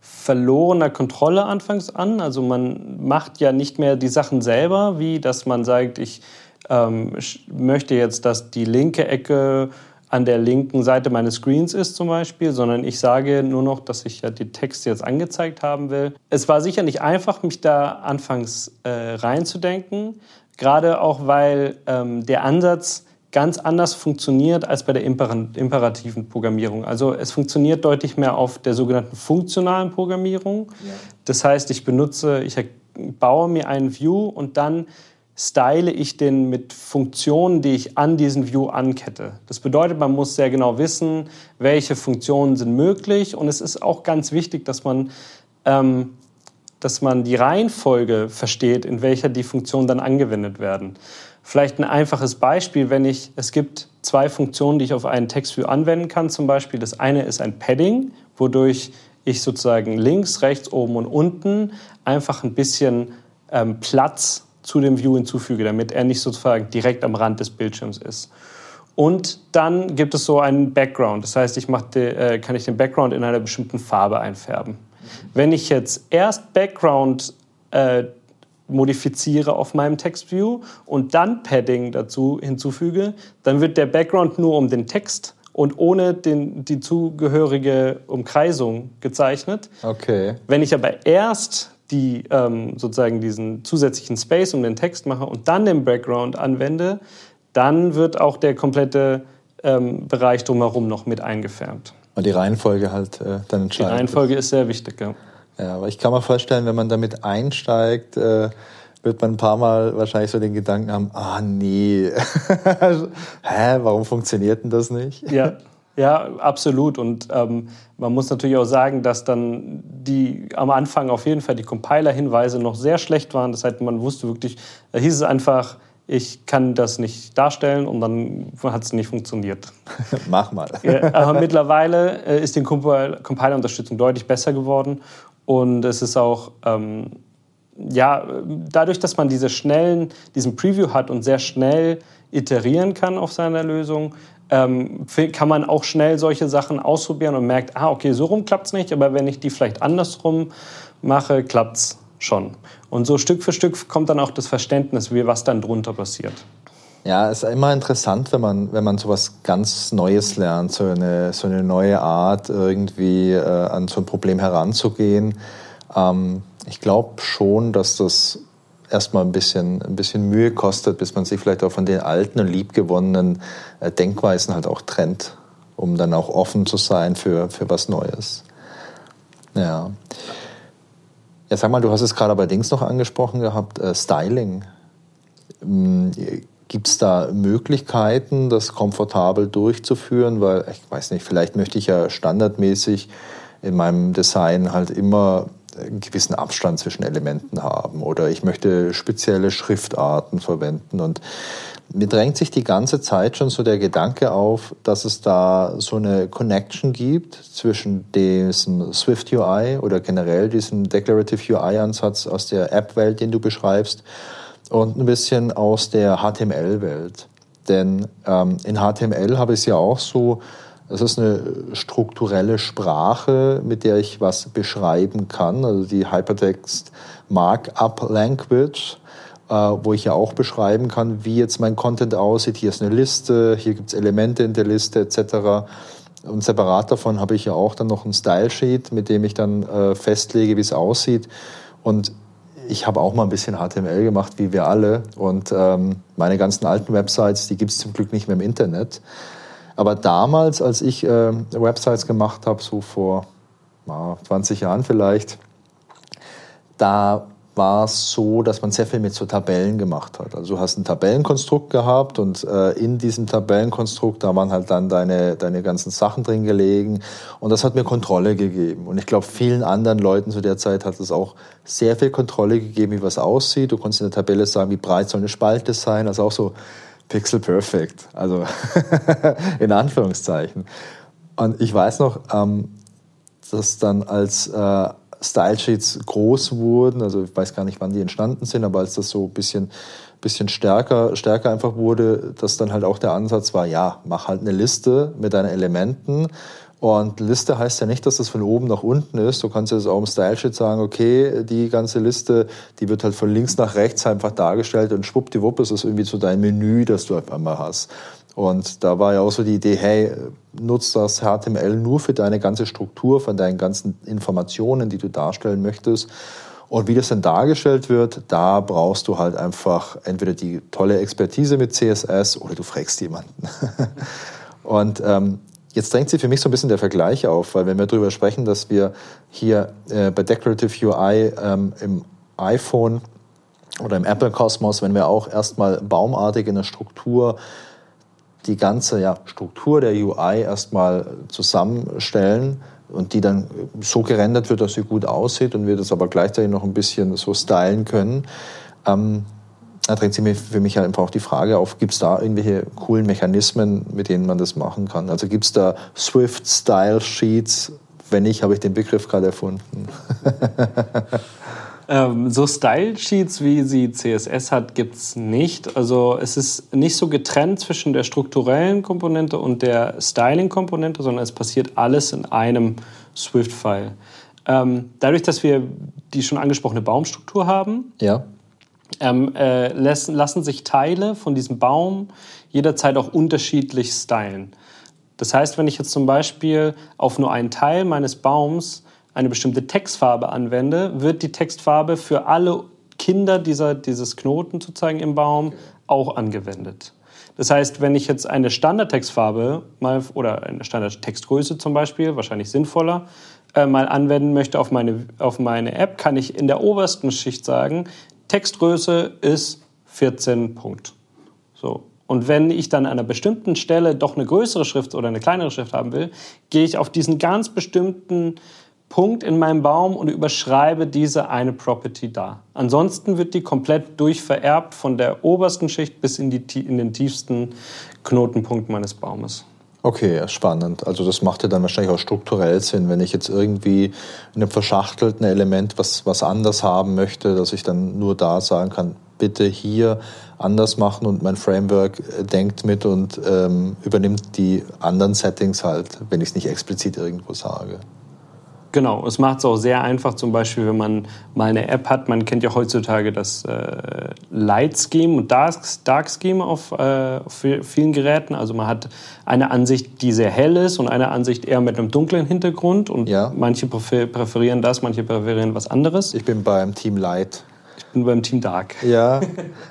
verlorener Kontrolle anfangs an. Also man macht ja nicht mehr die Sachen selber, wie dass man sagt, ich ähm, möchte jetzt, dass die linke Ecke an der linken Seite meines Screens ist zum Beispiel, sondern ich sage nur noch, dass ich ja die Texte jetzt angezeigt haben will. Es war sicher nicht einfach, mich da anfangs äh, reinzudenken, gerade auch weil ähm, der Ansatz ganz anders funktioniert als bei der imperativen Programmierung. Also es funktioniert deutlich mehr auf der sogenannten funktionalen Programmierung. Ja. Das heißt, ich benutze, ich baue mir einen View und dann style ich den mit Funktionen, die ich an diesen View ankette. Das bedeutet, man muss sehr genau wissen, welche Funktionen sind möglich und es ist auch ganz wichtig, dass man ähm, dass man die Reihenfolge versteht, in welcher die Funktionen dann angewendet werden. Vielleicht ein einfaches Beispiel, wenn ich, es gibt zwei Funktionen, die ich auf einen Textview anwenden kann. Zum Beispiel das eine ist ein Padding, wodurch ich sozusagen links, rechts, oben und unten einfach ein bisschen ähm, Platz zu dem View hinzufüge, damit er nicht sozusagen direkt am Rand des Bildschirms ist. Und dann gibt es so einen Background. Das heißt, ich die, äh, kann ich den Background in einer bestimmten Farbe einfärben. Wenn ich jetzt erst Background äh, modifiziere auf meinem Textview und dann Padding dazu hinzufüge, dann wird der Background nur um den Text und ohne den, die zugehörige Umkreisung gezeichnet. Okay. Wenn ich aber erst die, ähm, sozusagen diesen zusätzlichen Space um den Text mache und dann den Background anwende, dann wird auch der komplette ähm, Bereich drumherum noch mit eingefärbt. Und die Reihenfolge halt äh, dann entscheidend. Die Reihenfolge ist sehr wichtig, ja. Ja, aber ich kann mir vorstellen, wenn man damit einsteigt, äh, wird man ein paar Mal wahrscheinlich so den Gedanken haben, ah nee, hä, warum funktioniert denn das nicht? Ja, ja, absolut. Und ähm, man muss natürlich auch sagen, dass dann die am Anfang auf jeden Fall die Compiler-Hinweise noch sehr schlecht waren. Das heißt, man wusste wirklich, da hieß es einfach, ich kann das nicht darstellen und dann hat es nicht funktioniert. Mach mal. Ja, aber mittlerweile äh, ist die Compiler-Unterstützung deutlich besser geworden und es ist auch, ähm, ja, dadurch, dass man diese schnellen, diesen Preview hat und sehr schnell iterieren kann auf seiner Lösung, ähm, kann man auch schnell solche Sachen ausprobieren und merkt, ah, okay, so rum klappt es nicht, aber wenn ich die vielleicht andersrum mache, klappt es schon. Und so Stück für Stück kommt dann auch das Verständnis, wie was dann drunter passiert. Ja, es ist immer interessant, wenn man, wenn man so was ganz Neues lernt, so eine, so eine neue Art, irgendwie äh, an so ein Problem heranzugehen. Ähm, ich glaube schon, dass das erstmal ein bisschen, ein bisschen Mühe kostet, bis man sich vielleicht auch von den alten und liebgewonnenen äh, Denkweisen halt auch trennt, um dann auch offen zu sein für, für was Neues. Ja. Ja, sag mal, du hast es gerade allerdings noch angesprochen gehabt, äh, Styling. Gibt es da Möglichkeiten, das komfortabel durchzuführen? Weil, ich weiß nicht, vielleicht möchte ich ja standardmäßig in meinem Design halt immer einen gewissen Abstand zwischen Elementen haben oder ich möchte spezielle Schriftarten verwenden. Und mir drängt sich die ganze Zeit schon so der Gedanke auf, dass es da so eine Connection gibt zwischen diesem Swift UI oder generell diesem Declarative UI-Ansatz aus der App-Welt, den du beschreibst, und ein bisschen aus der HTML-Welt. Denn ähm, in HTML habe ich es ja auch so, es ist eine strukturelle Sprache, mit der ich was beschreiben kann, also die Hypertext Markup Language äh, wo ich ja auch beschreiben kann, wie jetzt mein Content aussieht. Hier ist eine Liste, hier gibt es Elemente in der Liste etc. Und separat davon habe ich ja auch dann noch ein Style Sheet, mit dem ich dann äh, festlege, wie es aussieht. Und ich habe auch mal ein bisschen HTML gemacht, wie wir alle. Und ähm, meine ganzen alten Websites, die gibt es zum Glück nicht mehr im Internet. Aber damals, als ich äh, Websites gemacht habe, so vor äh, 20 Jahren vielleicht, da war es so, dass man sehr viel mit so Tabellen gemacht hat. Also du hast ein Tabellenkonstrukt gehabt und äh, in diesem Tabellenkonstrukt, da waren halt dann deine, deine ganzen Sachen drin gelegen und das hat mir Kontrolle gegeben. Und ich glaube, vielen anderen Leuten zu der Zeit hat es auch sehr viel Kontrolle gegeben, wie was aussieht. Du konntest in der Tabelle sagen, wie breit soll eine Spalte sein, also auch so pixel perfect, also in Anführungszeichen. Und ich weiß noch, ähm, dass dann als äh, Style Sheets groß wurden, also ich weiß gar nicht, wann die entstanden sind, aber als das so ein bisschen, bisschen stärker, stärker einfach wurde, dass dann halt auch der Ansatz war, ja, mach halt eine Liste mit deinen Elementen und Liste heißt ja nicht, dass das von oben nach unten ist. Du kannst jetzt auch im Style Sheet sagen, okay, die ganze Liste, die wird halt von links nach rechts einfach dargestellt und schwuppdiwupp ist das irgendwie so dein Menü, das du auf einmal hast. Und da war ja auch so die Idee, hey, nutzt das HTML nur für deine ganze Struktur, von deinen ganzen Informationen, die du darstellen möchtest. Und wie das dann dargestellt wird, da brauchst du halt einfach entweder die tolle Expertise mit CSS oder du fragst jemanden. und ähm, jetzt drängt sich für mich so ein bisschen der Vergleich auf, weil wenn wir darüber sprechen, dass wir hier äh, bei Declarative UI ähm, im iPhone oder im Apple Kosmos, wenn wir auch erstmal baumartig in der Struktur die ganze ja, Struktur der UI erstmal zusammenstellen und die dann so gerendert wird, dass sie gut aussieht und wir das aber gleichzeitig noch ein bisschen so stylen können. Ähm, da drängt sich für mich halt einfach auch die Frage auf, gibt es da irgendwelche coolen Mechanismen, mit denen man das machen kann? Also gibt es da Swift Style Sheets? Wenn nicht, habe ich den Begriff gerade erfunden. Ähm, so Style-Sheets, wie sie CSS hat, gibt es nicht. Also es ist nicht so getrennt zwischen der strukturellen Komponente und der Styling-Komponente, sondern es passiert alles in einem Swift-File. Ähm, dadurch, dass wir die schon angesprochene Baumstruktur haben, ja. ähm, äh, lassen, lassen sich Teile von diesem Baum jederzeit auch unterschiedlich stylen. Das heißt, wenn ich jetzt zum Beispiel auf nur einen Teil meines Baums eine bestimmte Textfarbe anwende, wird die Textfarbe für alle Kinder dieser, dieses Knoten sozusagen im Baum auch angewendet. Das heißt, wenn ich jetzt eine Standardtextfarbe mal oder eine Standardtextgröße zum Beispiel, wahrscheinlich sinnvoller, äh, mal anwenden möchte auf meine, auf meine App, kann ich in der obersten Schicht sagen, Textgröße ist 14 Punkt. So. Und wenn ich dann an einer bestimmten Stelle doch eine größere Schrift oder eine kleinere Schrift haben will, gehe ich auf diesen ganz bestimmten Punkt in meinem Baum und überschreibe diese eine Property da. Ansonsten wird die komplett durchvererbt von der obersten Schicht bis in, die, in den tiefsten Knotenpunkt meines Baumes. Okay, spannend. Also das macht ja dann wahrscheinlich auch strukturell Sinn, wenn ich jetzt irgendwie in einem verschachtelten Element was, was anders haben möchte, dass ich dann nur da sagen kann, bitte hier anders machen und mein Framework äh, denkt mit und ähm, übernimmt die anderen Settings halt, wenn ich es nicht explizit irgendwo sage. Genau, es macht es auch sehr einfach, zum Beispiel, wenn man mal eine App hat. Man kennt ja heutzutage das äh, Light Scheme und Dark, Dark Scheme auf, äh, auf vielen Geräten. Also man hat eine Ansicht, die sehr hell ist und eine Ansicht eher mit einem dunklen Hintergrund. Und ja. manche präferieren das, manche präferieren was anderes. Ich bin beim Team Light bin beim Team Dark. Ja,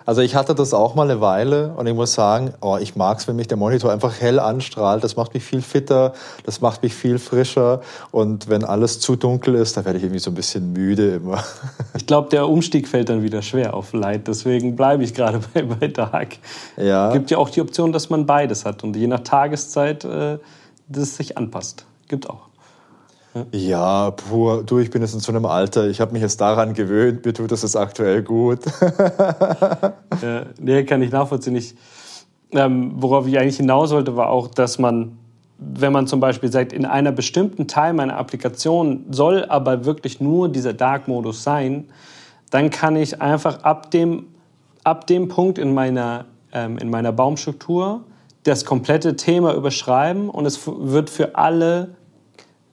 also ich hatte das auch mal eine Weile und ich muss sagen, oh, ich mag es, wenn mich der Monitor einfach hell anstrahlt. Das macht mich viel fitter, das macht mich viel frischer. Und wenn alles zu dunkel ist, dann werde ich irgendwie so ein bisschen müde immer. Ich glaube, der Umstieg fällt dann wieder schwer auf Light. Deswegen bleibe ich gerade bei, bei Dark. Ja. Es gibt ja auch die Option, dass man beides hat und je nach Tageszeit äh, das sich anpasst. Gibt auch. Ja, pur, du, ich bin jetzt in so einem Alter, ich habe mich jetzt daran gewöhnt, mir tut das jetzt aktuell gut. ja, nee, kann ich nachvollziehen. Ich, ähm, worauf ich eigentlich hinaus wollte, war auch, dass man, wenn man zum Beispiel sagt, in einer bestimmten Teil meiner Applikation soll aber wirklich nur dieser Dark-Modus sein, dann kann ich einfach ab dem, ab dem Punkt in meiner, ähm, in meiner Baumstruktur das komplette Thema überschreiben und es wird für alle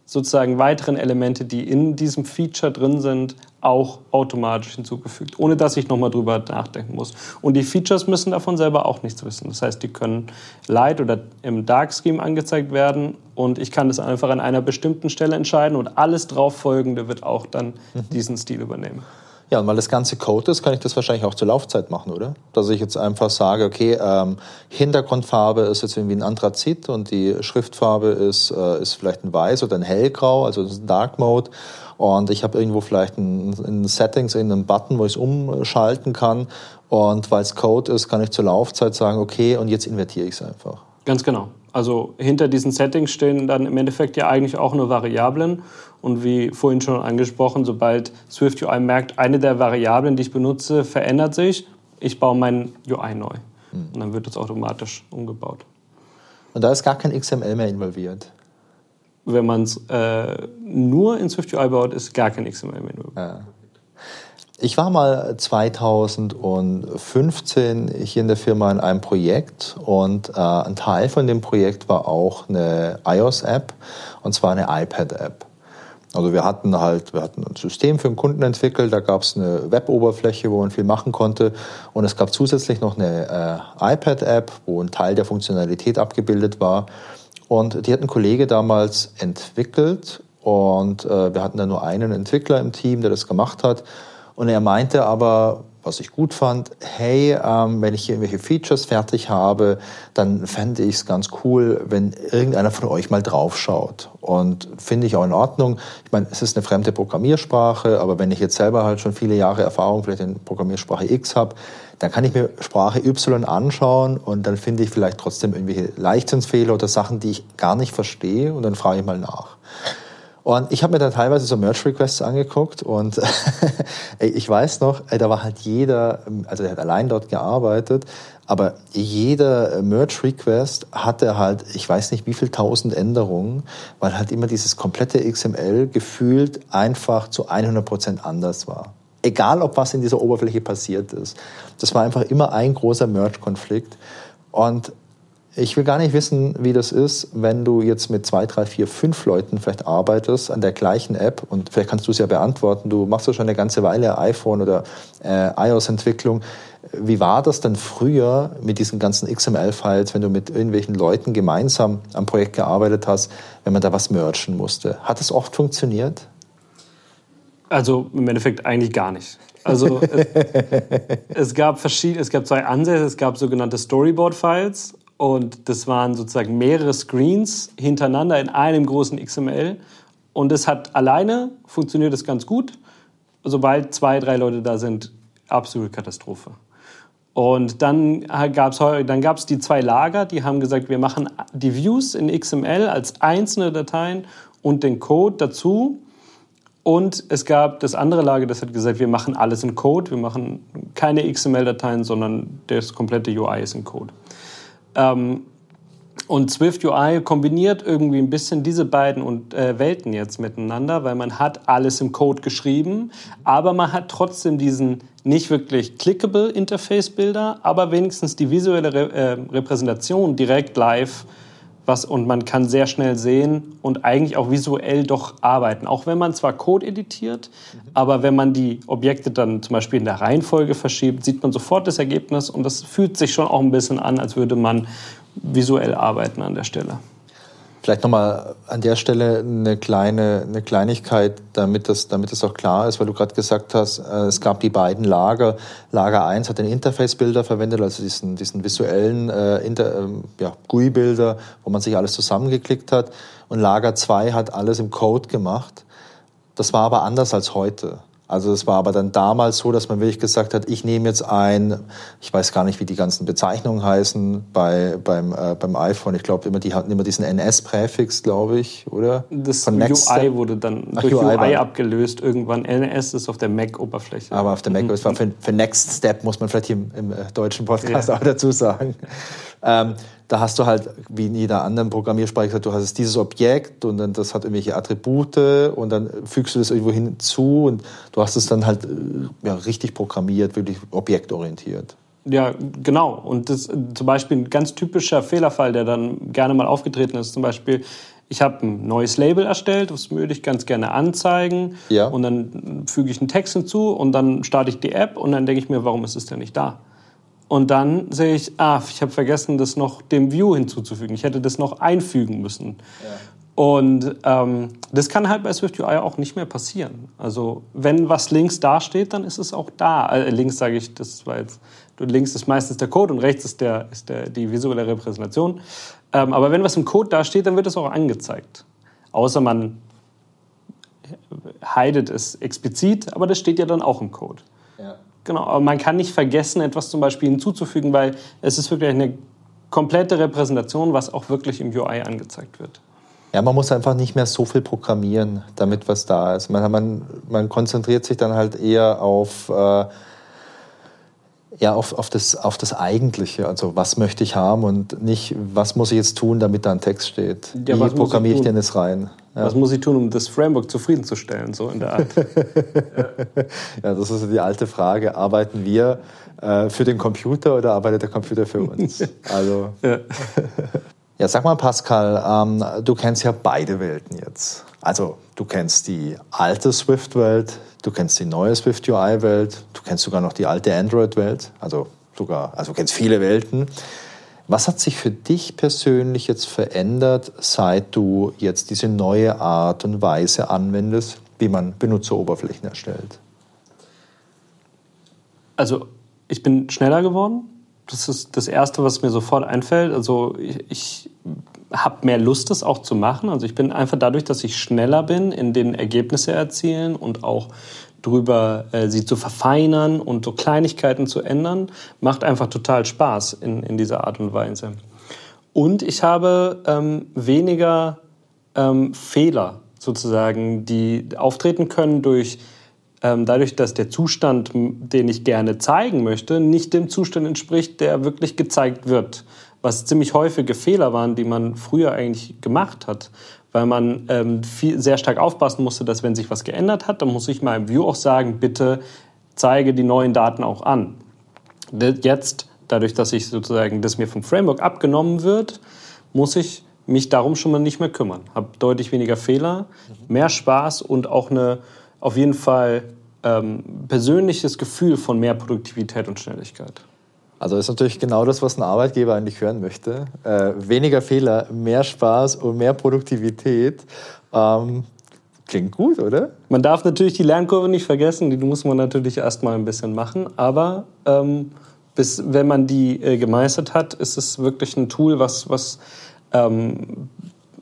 sozusagen weiteren Elemente, die in diesem Feature drin sind, auch automatisch hinzugefügt, ohne dass ich nochmal drüber nachdenken muss. Und die Features müssen davon selber auch nichts wissen. Das heißt, die können Light oder im Dark Scheme angezeigt werden und ich kann das einfach an einer bestimmten Stelle entscheiden und alles drauf folgende wird auch dann mhm. diesen Stil übernehmen. Ja, und weil das ganze Code ist, kann ich das wahrscheinlich auch zur Laufzeit machen, oder? Dass ich jetzt einfach sage, okay, ähm, Hintergrundfarbe ist jetzt irgendwie ein Anthrazit und die Schriftfarbe ist, äh, ist vielleicht ein Weiß oder ein Hellgrau, also ein Dark Mode. Und ich habe irgendwo vielleicht ein Settings, einen Button, wo ich es umschalten kann. Und weil es Code ist, kann ich zur Laufzeit sagen, okay, und jetzt invertiere ich es einfach. Ganz genau. Also hinter diesen Settings stehen dann im Endeffekt ja eigentlich auch nur Variablen. Und wie vorhin schon angesprochen, sobald Swift UI merkt, eine der Variablen, die ich benutze, verändert sich, ich baue mein UI neu. Mhm. Und dann wird das automatisch umgebaut. Und da ist gar kein XML mehr involviert. Wenn man es äh, nur in Swift UI baut, ist gar kein XML mehr involviert. Ja. Ich war mal 2015 hier in der Firma in einem Projekt und äh, ein Teil von dem Projekt war auch eine iOS-App und zwar eine iPad-App. Also wir hatten halt, wir hatten ein System für einen Kunden entwickelt, da gab es eine Web-Oberfläche, wo man viel machen konnte und es gab zusätzlich noch eine äh, iPad-App, wo ein Teil der Funktionalität abgebildet war. Und die hat ein Kollege damals entwickelt und äh, wir hatten da nur einen Entwickler im Team, der das gemacht hat. Und er meinte aber, was ich gut fand, hey, ähm, wenn ich hier irgendwelche Features fertig habe, dann fände ich es ganz cool, wenn irgendeiner von euch mal draufschaut. Und finde ich auch in Ordnung. Ich meine, es ist eine fremde Programmiersprache, aber wenn ich jetzt selber halt schon viele Jahre Erfahrung vielleicht in Programmiersprache X habe, dann kann ich mir Sprache Y anschauen und dann finde ich vielleicht trotzdem irgendwelche Leichtsinnsfehler oder Sachen, die ich gar nicht verstehe und dann frage ich mal nach. Und ich habe mir dann teilweise so Merch-Requests angeguckt und ich weiß noch, da war halt jeder, also er hat allein dort gearbeitet, aber jeder Merch-Request hatte halt, ich weiß nicht wie viel tausend Änderungen, weil halt immer dieses komplette XML gefühlt einfach zu 100 Prozent anders war. Egal, ob was in dieser Oberfläche passiert ist. Das war einfach immer ein großer Merch-Konflikt. Und ich will gar nicht wissen, wie das ist, wenn du jetzt mit zwei, drei, vier, fünf Leuten vielleicht arbeitest an der gleichen App und vielleicht kannst du es ja beantworten. Du machst ja schon eine ganze Weile iPhone oder äh, iOS-Entwicklung. Wie war das denn früher mit diesen ganzen XML-Files, wenn du mit irgendwelchen Leuten gemeinsam am Projekt gearbeitet hast, wenn man da was merchen musste? Hat das oft funktioniert? Also im Endeffekt eigentlich gar nicht. Also es, es, gab verschiedene, es gab zwei Ansätze. Es gab sogenannte Storyboard-Files und das waren sozusagen mehrere Screens hintereinander in einem großen XML. Und es hat alleine funktioniert es ganz gut. Sobald zwei, drei Leute da sind, absolute Katastrophe. Und dann gab es dann gab's die zwei Lager, die haben gesagt, wir machen die Views in XML als einzelne Dateien und den Code dazu. Und es gab das andere Lager, das hat gesagt, wir machen alles in Code, wir machen keine XML-Dateien, sondern das komplette UI ist in Code. Ähm, und Swift UI kombiniert irgendwie ein bisschen diese beiden und, äh, Welten jetzt miteinander, weil man hat alles im Code geschrieben, aber man hat trotzdem diesen nicht wirklich clickable Interface-Bilder, aber wenigstens die visuelle Re äh, Repräsentation direkt live was, und man kann sehr schnell sehen und eigentlich auch visuell doch arbeiten. Auch wenn man zwar Code editiert, mhm. aber wenn man die Objekte dann zum Beispiel in der Reihenfolge verschiebt, sieht man sofort das Ergebnis und das fühlt sich schon auch ein bisschen an, als würde man visuell arbeiten an der Stelle. Vielleicht nochmal an der Stelle eine kleine eine Kleinigkeit, damit das, damit das auch klar ist, weil du gerade gesagt hast, äh, es gab die beiden Lager. Lager 1 hat den Interface-Bilder verwendet, also diesen, diesen visuellen äh, Inter, äh, ja, GUI-Bilder, wo man sich alles zusammengeklickt hat. Und Lager 2 hat alles im Code gemacht. Das war aber anders als heute. Also es war aber dann damals so, dass man wirklich gesagt hat, ich nehme jetzt ein, ich weiß gar nicht, wie die ganzen Bezeichnungen heißen bei, beim, äh, beim iPhone. Ich glaube, immer, die hatten immer diesen NS-Präfix, glaube ich, oder? Das Von UI wurde dann Ach, durch UI, UI abgelöst. Irgendwann NS ist auf der Mac-Oberfläche. Aber auf der Mac, mhm. für, für Next Step muss man vielleicht hier im, im äh, deutschen Podcast ja. auch dazu sagen. Ähm, da hast du halt, wie in jeder anderen Programmiersprache gesagt, du hast dieses Objekt und dann das hat irgendwelche Attribute und dann fügst du das irgendwo hinzu und du hast es dann halt äh, ja, richtig programmiert, wirklich objektorientiert. Ja, genau. Und das zum Beispiel ein ganz typischer Fehlerfall, der dann gerne mal aufgetreten ist, zum Beispiel, ich habe ein neues Label erstellt, das würde ich ganz gerne anzeigen. Ja. Und dann füge ich einen Text hinzu und dann starte ich die App und dann denke ich mir, warum ist es denn nicht da? Und dann sehe ich, ah, ich habe vergessen, das noch dem View hinzuzufügen. Ich hätte das noch einfügen müssen. Ja. Und ähm, das kann halt bei SwiftUI auch nicht mehr passieren. Also wenn was links dasteht, dann ist es auch da. Äh, links sage ich, das war jetzt, links ist meistens der Code und rechts ist, der, ist der, die visuelle Repräsentation. Ähm, aber wenn was im Code dasteht, dann wird es auch angezeigt. Außer man heidet es explizit, aber das steht ja dann auch im Code. Ja. Genau, aber man kann nicht vergessen, etwas zum Beispiel hinzuzufügen, weil es ist wirklich eine komplette Repräsentation, was auch wirklich im UI angezeigt wird. Ja, man muss einfach nicht mehr so viel programmieren, damit was da ist. Man, man, man konzentriert sich dann halt eher auf, äh, ja, auf, auf, das, auf das Eigentliche. Also was möchte ich haben und nicht, was muss ich jetzt tun, damit da ein Text steht. Ja, Wie programmiere ich, ich denn das rein? Ja. Was muss ich tun, um das Framework zufriedenzustellen, so in der Art? ja. das ist die alte Frage. Arbeiten wir äh, für den Computer oder arbeitet der Computer für uns? Also, ja. ja, sag mal, Pascal, ähm, du kennst ja beide Welten jetzt. Also, du kennst die alte Swift-Welt, du kennst die neue Swift-UI-Welt, du kennst sogar noch die alte Android-Welt. Also, sogar, also du kennst viele Welten. Was hat sich für dich persönlich jetzt verändert, seit du jetzt diese neue Art und Weise anwendest, wie man Benutzeroberflächen erstellt? Also ich bin schneller geworden. Das ist das Erste, was mir sofort einfällt. Also ich, ich habe mehr Lust, das auch zu machen. Also ich bin einfach dadurch, dass ich schneller bin in den Ergebnisse erzielen und auch drüber, äh, sie zu verfeinern und so Kleinigkeiten zu ändern, macht einfach total Spaß in, in dieser Art und Weise. Und ich habe ähm, weniger ähm, Fehler sozusagen, die auftreten können durch ähm, dadurch, dass der Zustand, den ich gerne zeigen möchte, nicht dem Zustand entspricht, der wirklich gezeigt wird. Was ziemlich häufige Fehler waren, die man früher eigentlich gemacht hat weil man ähm, viel, sehr stark aufpassen musste, dass wenn sich was geändert hat, dann muss ich mal im View auch sagen, bitte zeige die neuen Daten auch an. Jetzt, dadurch, dass ich sozusagen, das mir vom Framework abgenommen wird, muss ich mich darum schon mal nicht mehr kümmern. Habe deutlich weniger Fehler, mehr Spaß und auch eine auf jeden Fall ähm, persönliches Gefühl von mehr Produktivität und Schnelligkeit. Also ist natürlich genau das, was ein Arbeitgeber eigentlich hören möchte. Äh, weniger Fehler, mehr Spaß und mehr Produktivität. Ähm, klingt gut, oder? Man darf natürlich die Lernkurve nicht vergessen, die muss man natürlich erstmal ein bisschen machen. Aber ähm, bis, wenn man die äh, gemeistert hat, ist es wirklich ein Tool, was, was ähm,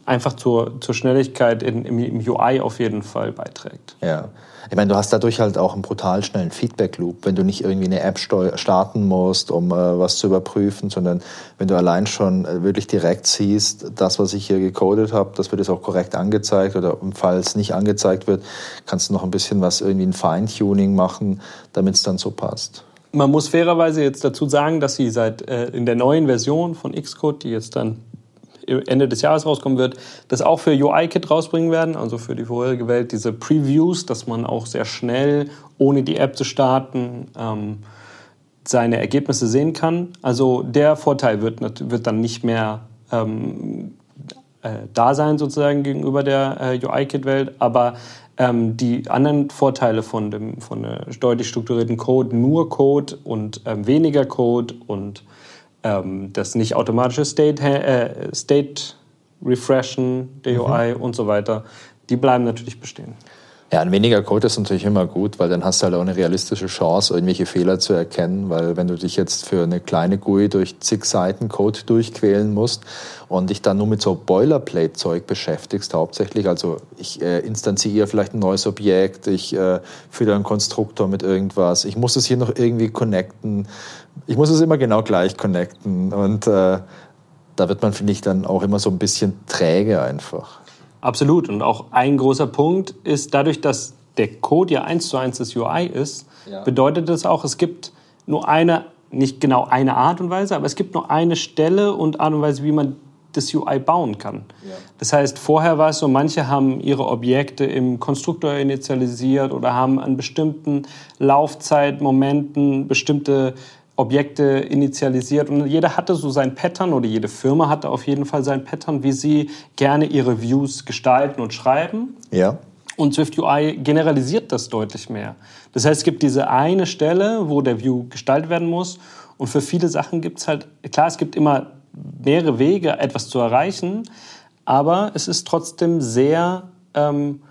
einfach zur, zur Schnelligkeit in, im, im UI auf jeden Fall beiträgt. Ja. Ich meine, du hast dadurch halt auch einen brutal schnellen Feedback-Loop, wenn du nicht irgendwie eine App starten musst, um äh, was zu überprüfen, sondern wenn du allein schon äh, wirklich direkt siehst, das, was ich hier gecodet habe, das wird jetzt auch korrekt angezeigt oder falls nicht angezeigt wird, kannst du noch ein bisschen was irgendwie ein Feintuning machen, damit es dann so passt. Man muss fairerweise jetzt dazu sagen, dass sie seit äh, in der neuen Version von Xcode, die jetzt dann Ende des Jahres rauskommen wird, das auch für UI-Kit rausbringen werden, also für die vorherige Welt, diese Previews, dass man auch sehr schnell, ohne die App zu starten, ähm, seine Ergebnisse sehen kann. Also der Vorteil wird, wird dann nicht mehr ähm, äh, da sein sozusagen gegenüber der äh, UI-Kit-Welt, aber ähm, die anderen Vorteile von dem von deutlich strukturierten Code, nur Code und ähm, weniger Code und ähm, das nicht automatische State, äh, State Refreshen der UI mhm. und so weiter, die bleiben natürlich bestehen. Ja, ein weniger Code ist natürlich immer gut, weil dann hast du halt auch eine realistische Chance, irgendwelche Fehler zu erkennen, weil wenn du dich jetzt für eine kleine GUI durch zig Seiten Code durchquälen musst und dich dann nur mit so Boilerplate-Zeug beschäftigst hauptsächlich, also ich äh, instanziere vielleicht ein neues Objekt, ich äh, führe einen Konstruktor mit irgendwas, ich muss es hier noch irgendwie connecten, ich muss es immer genau gleich connecten und äh, da wird man, finde ich, dann auch immer so ein bisschen träge einfach. Absolut. Und auch ein großer Punkt ist, dadurch, dass der Code ja eins zu eins das UI ist, ja. bedeutet das auch, es gibt nur eine, nicht genau eine Art und Weise, aber es gibt nur eine Stelle und Art und Weise, wie man das UI bauen kann. Ja. Das heißt, vorher war es so, manche haben ihre Objekte im Konstruktor initialisiert oder haben an bestimmten Laufzeitmomenten bestimmte Objekte initialisiert und jeder hatte so sein Pattern oder jede Firma hatte auf jeden Fall sein Pattern, wie sie gerne ihre Views gestalten und schreiben. Ja. Und Swift UI generalisiert das deutlich mehr. Das heißt, es gibt diese eine Stelle, wo der View gestaltet werden muss. Und für viele Sachen gibt es halt, klar, es gibt immer mehrere Wege, etwas zu erreichen, aber es ist trotzdem sehr, ähm,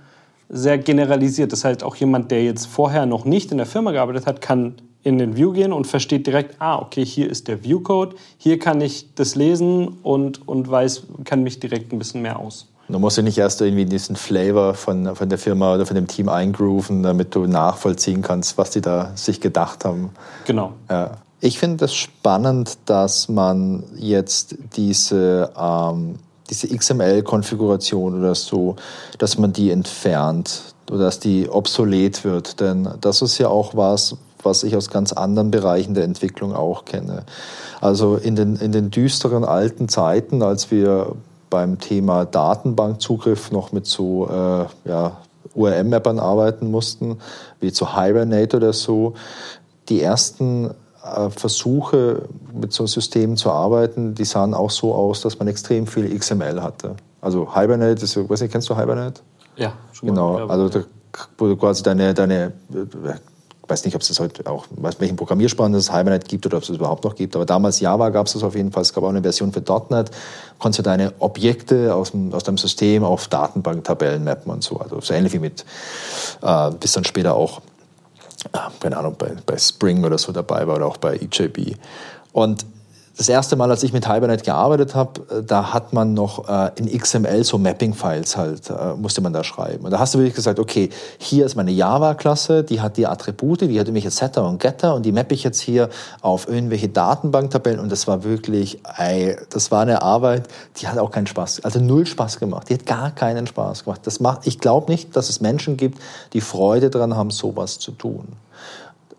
sehr generalisiert. Das heißt, auch jemand, der jetzt vorher noch nicht in der Firma gearbeitet hat, kann in den View gehen und versteht direkt, ah, okay, hier ist der View-Code, hier kann ich das lesen und, und weiß, kann mich direkt ein bisschen mehr aus. Du musst ja nicht erst irgendwie diesen Flavor von, von der Firma oder von dem Team eingrooven, damit du nachvollziehen kannst, was die da sich gedacht haben. Genau. Ja. Ich finde das spannend, dass man jetzt diese, ähm, diese XML-Konfiguration oder so, dass man die entfernt oder dass die obsolet wird. Denn das ist ja auch was, was ich aus ganz anderen Bereichen der Entwicklung auch kenne. Also in den, in den düsteren alten Zeiten, als wir beim Thema Datenbankzugriff noch mit so äh, ja, URM-Mappern arbeiten mussten, wie zu Hibernate oder so, die ersten äh, Versuche mit so Systemen zu arbeiten, die sahen auch so aus, dass man extrem viel XML hatte. Also Hibernate, ist, weiß nicht, kennst du Hibernate? Ja, schon genau. Mal, also da, wo du quasi deine, deine weiß nicht, ob es das heute auch, welchen Programmiersprachen es Hibernate gibt oder ob es es überhaupt noch gibt. Aber damals Java gab es das auf jeden Fall. Es gab auch eine Version für .NET. Konntest du deine Objekte aus, dem, aus deinem System auf Datenbanktabellen mappen und so. Also so ähnlich wie mit, äh, bis dann später auch, äh, keine Ahnung, bei, bei Spring oder so dabei war oder auch bei EJB. Und das erste Mal, als ich mit Hibernate gearbeitet habe, äh, da hat man noch äh, in XML so Mapping-Files halt, äh, musste man da schreiben. Und da hast du wirklich gesagt, okay, hier ist meine Java-Klasse, die hat die Attribute, die hat irgendwelche Setter und Getter und die mappe ich jetzt hier auf irgendwelche Datenbanktabellen und das war wirklich, ey, das war eine Arbeit, die hat auch keinen Spaß, also null Spaß gemacht. Die hat gar keinen Spaß gemacht. Das macht, ich glaube nicht, dass es Menschen gibt, die Freude daran haben, sowas zu tun.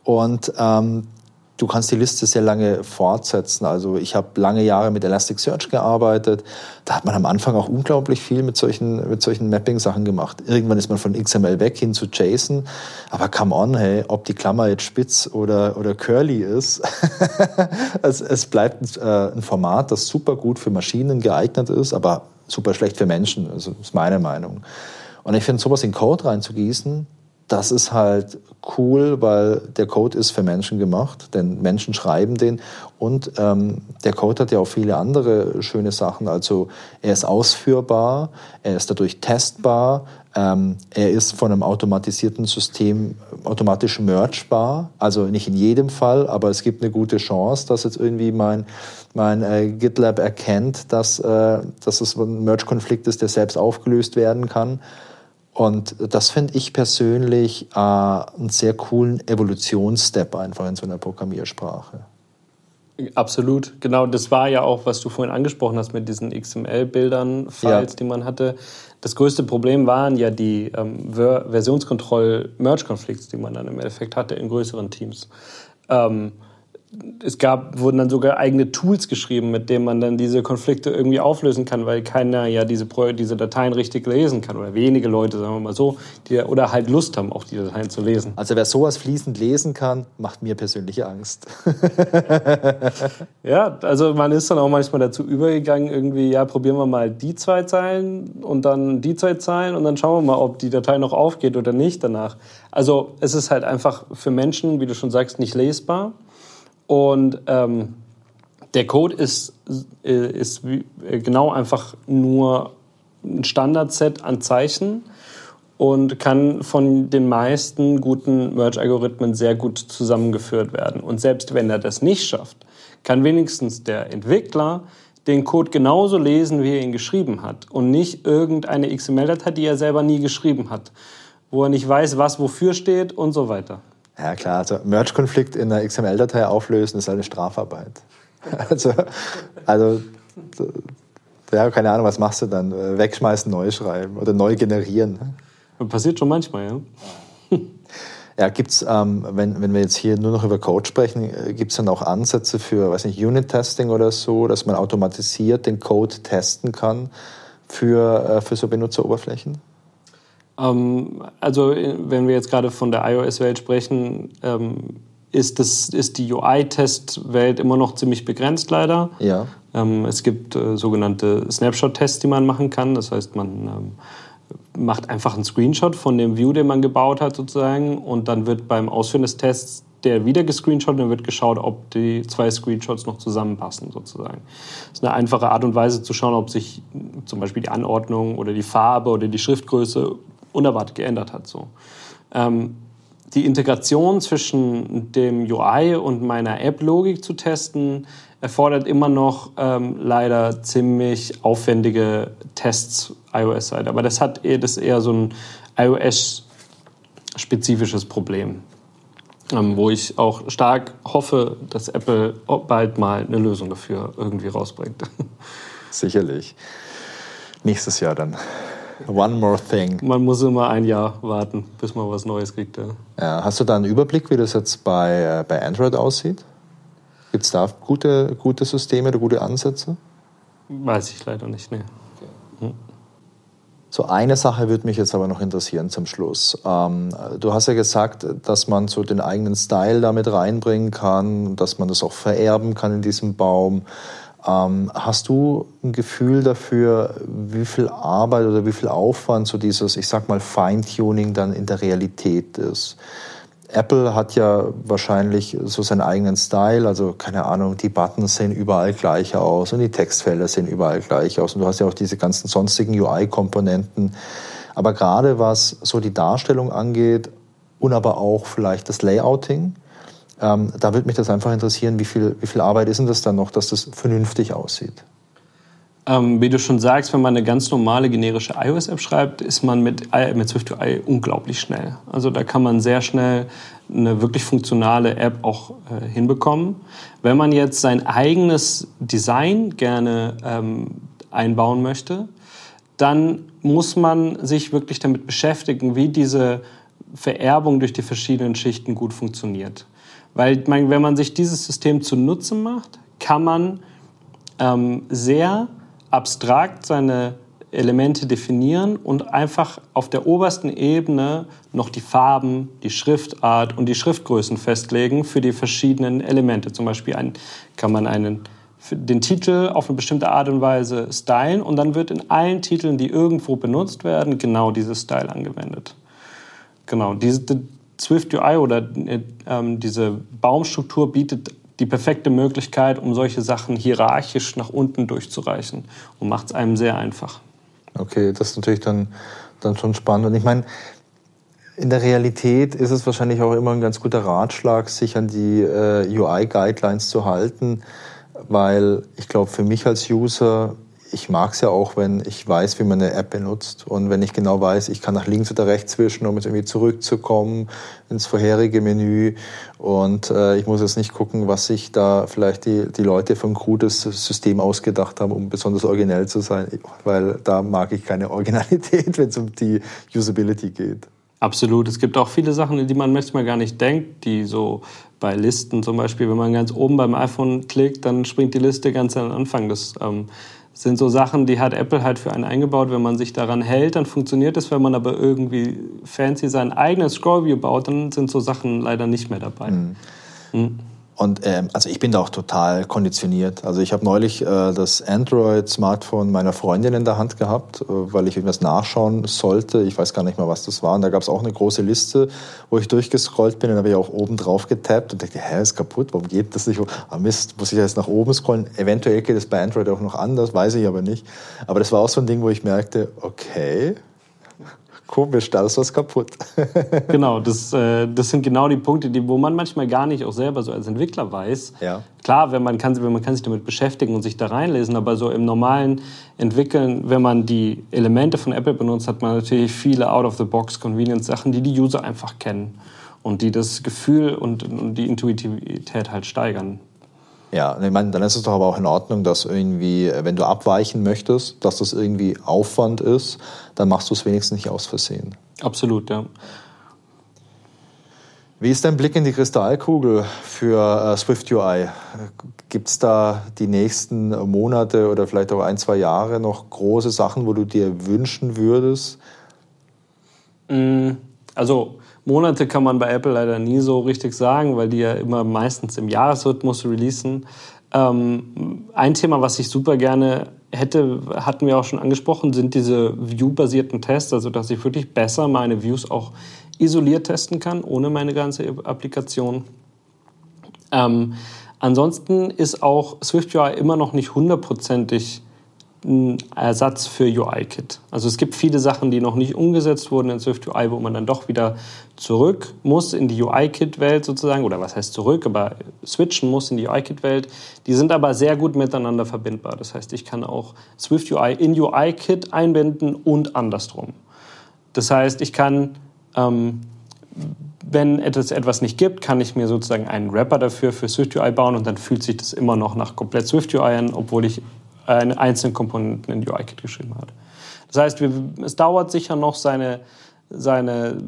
Und ähm, du kannst die Liste sehr lange fortsetzen. Also ich habe lange Jahre mit Elasticsearch gearbeitet. Da hat man am Anfang auch unglaublich viel mit solchen, mit solchen Mapping-Sachen gemacht. Irgendwann ist man von XML weg hin zu JSON. Aber come on, hey, ob die Klammer jetzt spitz oder, oder curly ist, es, es bleibt äh, ein Format, das super gut für Maschinen geeignet ist, aber super schlecht für Menschen. Also ist meine Meinung. Und ich finde, sowas in Code reinzugießen, das ist halt cool, weil der Code ist für Menschen gemacht, denn Menschen schreiben den und ähm, der Code hat ja auch viele andere schöne Sachen. Also er ist ausführbar, er ist dadurch testbar, Ähm, er ist von einem automatisierten System automatisch mergebar. Also nicht in jedem Fall, aber es gibt eine gute Chance, dass jetzt irgendwie mein, mein äh, GitLab erkennt, dass, äh, dass es ein Merge-Konflikt ist, der selbst aufgelöst werden kann. Und das finde ich persönlich äh, einen sehr coolen Evolutionsstep einfach in so einer Programmiersprache. Absolut, genau. Das war ja auch, was du vorhin angesprochen hast mit diesen XML-Bildern, Files, ja. die man hatte. Das größte Problem waren ja die ähm, Versionskontroll-Merge-Konflikte, die man dann im Endeffekt hatte in größeren Teams. Ähm, es gab, wurden dann sogar eigene Tools geschrieben, mit denen man dann diese Konflikte irgendwie auflösen kann, weil keiner ja diese, diese Dateien richtig lesen kann oder wenige Leute, sagen wir mal so, die, oder halt Lust haben, auch die Dateien zu lesen. Also wer sowas fließend lesen kann, macht mir persönlich Angst. ja, also man ist dann auch manchmal dazu übergegangen, irgendwie, ja, probieren wir mal die zwei Zeilen und dann die zwei Zeilen und dann schauen wir mal, ob die Datei noch aufgeht oder nicht danach. Also es ist halt einfach für Menschen, wie du schon sagst, nicht lesbar. Und ähm, der Code ist, ist äh, genau einfach nur ein Standardset an Zeichen und kann von den meisten guten Merge-Algorithmen sehr gut zusammengeführt werden. Und selbst wenn er das nicht schafft, kann wenigstens der Entwickler den Code genauso lesen, wie er ihn geschrieben hat und nicht irgendeine XML-Datei, die er selber nie geschrieben hat, wo er nicht weiß, was wofür steht und so weiter. Ja klar, also Merge-Konflikt in einer XML-Datei auflösen ist eine Strafarbeit. Also, also ja, keine Ahnung, was machst du dann? Wegschmeißen, neu schreiben oder neu generieren. Passiert schon manchmal, ja. Ja, gibt's, ähm, wenn, wenn wir jetzt hier nur noch über Code sprechen, äh, gibt es dann auch Ansätze für, weiß nicht, Unit-Testing oder so, dass man automatisiert den Code testen kann für, äh, für so Benutzeroberflächen? Ähm, also wenn wir jetzt gerade von der iOS-Welt sprechen, ähm, ist, das, ist die UI-Test-Welt immer noch ziemlich begrenzt leider. Ja. Ähm, es gibt äh, sogenannte Snapshot-Tests, die man machen kann. Das heißt, man ähm, macht einfach einen Screenshot von dem View, den man gebaut hat sozusagen und dann wird beim Ausführen des Tests der wieder gescreenshot und wird geschaut, ob die zwei Screenshots noch zusammenpassen sozusagen. Das ist eine einfache Art und Weise zu schauen, ob sich zum Beispiel die Anordnung oder die Farbe oder die Schriftgröße unerwartet geändert hat. So. Ähm, die Integration zwischen dem UI und meiner App-Logik zu testen, erfordert immer noch ähm, leider ziemlich aufwendige Tests iOS-Seite. Aber das hat eher, das eher so ein iOS-spezifisches Problem, ähm, wo ich auch stark hoffe, dass Apple bald mal eine Lösung dafür irgendwie rausbringt. Sicherlich. Nächstes Jahr dann. One more thing. Man muss immer ein Jahr warten, bis man was Neues kriegt. Ja. Ja, hast du da einen Überblick, wie das jetzt bei, äh, bei Android aussieht? Gibt es da gute, gute Systeme oder gute Ansätze? Weiß ich leider nicht, nee. Hm. So eine Sache würde mich jetzt aber noch interessieren zum Schluss. Ähm, du hast ja gesagt, dass man so den eigenen Style damit reinbringen kann, dass man das auch vererben kann in diesem Baum. Ähm, hast du ein Gefühl dafür, wie viel Arbeit oder wie viel Aufwand so dieses, ich sag mal, Feintuning dann in der Realität ist? Apple hat ja wahrscheinlich so seinen eigenen Style, also keine Ahnung, die Buttons sehen überall gleich aus und die Textfelder sehen überall gleich aus und du hast ja auch diese ganzen sonstigen UI-Komponenten. Aber gerade was so die Darstellung angeht und aber auch vielleicht das Layouting, ähm, da würde mich das einfach interessieren, wie viel, wie viel Arbeit ist denn das dann noch, dass das vernünftig aussieht? Ähm, wie du schon sagst, wenn man eine ganz normale generische iOS-App schreibt, ist man mit, mit SwiftUI unglaublich schnell. Also da kann man sehr schnell eine wirklich funktionale App auch äh, hinbekommen. Wenn man jetzt sein eigenes Design gerne ähm, einbauen möchte, dann muss man sich wirklich damit beschäftigen, wie diese Vererbung durch die verschiedenen Schichten gut funktioniert. Weil man, wenn man sich dieses System zunutze macht, kann man ähm, sehr abstrakt seine Elemente definieren und einfach auf der obersten Ebene noch die Farben, die Schriftart und die Schriftgrößen festlegen für die verschiedenen Elemente. Zum Beispiel ein, kann man einen, den Titel auf eine bestimmte Art und Weise stylen und dann wird in allen Titeln, die irgendwo benutzt werden, genau dieses Style angewendet. Genau, diese, Swift UI oder äh, ähm, diese Baumstruktur bietet die perfekte Möglichkeit, um solche Sachen hierarchisch nach unten durchzureichen und macht es einem sehr einfach. Okay, das ist natürlich dann dann schon spannend. Und ich meine, in der Realität ist es wahrscheinlich auch immer ein ganz guter Ratschlag, sich an die äh, UI-Guidelines zu halten, weil ich glaube, für mich als User ich mag es ja auch, wenn ich weiß, wie man eine App benutzt und wenn ich genau weiß, ich kann nach links oder rechts wischen, um jetzt irgendwie zurückzukommen ins vorherige Menü und äh, ich muss jetzt nicht gucken, was sich da vielleicht die, die Leute von krudes System ausgedacht haben, um besonders originell zu sein, weil da mag ich keine Originalität, wenn es um die Usability geht. Absolut. Es gibt auch viele Sachen, die man manchmal gar nicht denkt, die so bei Listen zum Beispiel, wenn man ganz oben beim iPhone klickt, dann springt die Liste ganz an den Anfang. Das ähm, sind so Sachen, die hat Apple halt für einen eingebaut. Wenn man sich daran hält, dann funktioniert es. Wenn man aber irgendwie fancy sein eigenes Scrollview baut, dann sind so Sachen leider nicht mehr dabei. Mhm. Mhm. Und ähm, also ich bin da auch total konditioniert. Also ich habe neulich äh, das Android-Smartphone meiner Freundin in der Hand gehabt, äh, weil ich irgendwas nachschauen sollte. Ich weiß gar nicht mehr, was das war. Und da gab es auch eine große Liste, wo ich durchgescrollt bin. Da habe ich auch oben drauf getappt und dachte, hä, ist kaputt, warum geht das nicht? Ah Mist, muss ich jetzt nach oben scrollen? Eventuell geht es bei Android auch noch anders, weiß ich aber nicht. Aber das war auch so ein Ding, wo ich merkte, okay, komisch, da ist was kaputt. genau, das, äh, das sind genau die Punkte, die, wo man manchmal gar nicht auch selber so als Entwickler weiß. Ja. Klar, wenn man, kann, wenn man kann sich damit beschäftigen und sich da reinlesen, aber so im normalen Entwickeln, wenn man die Elemente von Apple benutzt, hat man natürlich viele Out-of-the-Box-Convenience-Sachen, die die User einfach kennen und die das Gefühl und, und die Intuitivität halt steigern. Ja, ich meine, dann ist es doch aber auch in Ordnung, dass irgendwie, wenn du abweichen möchtest, dass das irgendwie Aufwand ist, dann machst du es wenigstens nicht aus Versehen. Absolut, ja. Wie ist dein Blick in die Kristallkugel für äh, Swift UI? Gibt es da die nächsten Monate oder vielleicht auch ein, zwei Jahre noch große Sachen, wo du dir wünschen würdest? Mm, also Monate kann man bei Apple leider nie so richtig sagen, weil die ja immer meistens im Jahresrhythmus releasen. Ähm, ein Thema, was ich super gerne hätte, hatten wir auch schon angesprochen, sind diese View-basierten Tests, also dass ich wirklich besser meine Views auch isoliert testen kann, ohne meine ganze Applikation. Ähm, ansonsten ist auch SwiftUI immer noch nicht hundertprozentig ein Ersatz für UI-Kit. Also es gibt viele Sachen, die noch nicht umgesetzt wurden in Swift UI, wo man dann doch wieder zurück muss in die UI-Kit-Welt sozusagen, oder was heißt zurück, aber switchen muss in die UI-Kit-Welt. Die sind aber sehr gut miteinander verbindbar. Das heißt, ich kann auch Swift UI in UI-Kit einbinden und andersrum. Das heißt, ich kann, ähm, wenn es etwas nicht gibt, kann ich mir sozusagen einen Wrapper dafür für Swift UI bauen und dann fühlt sich das immer noch nach komplett Swift UI an, obwohl ich eine einzelne Komponenten in UI-Kit geschrieben hat. Das heißt, wir, es dauert sicher noch seine, seine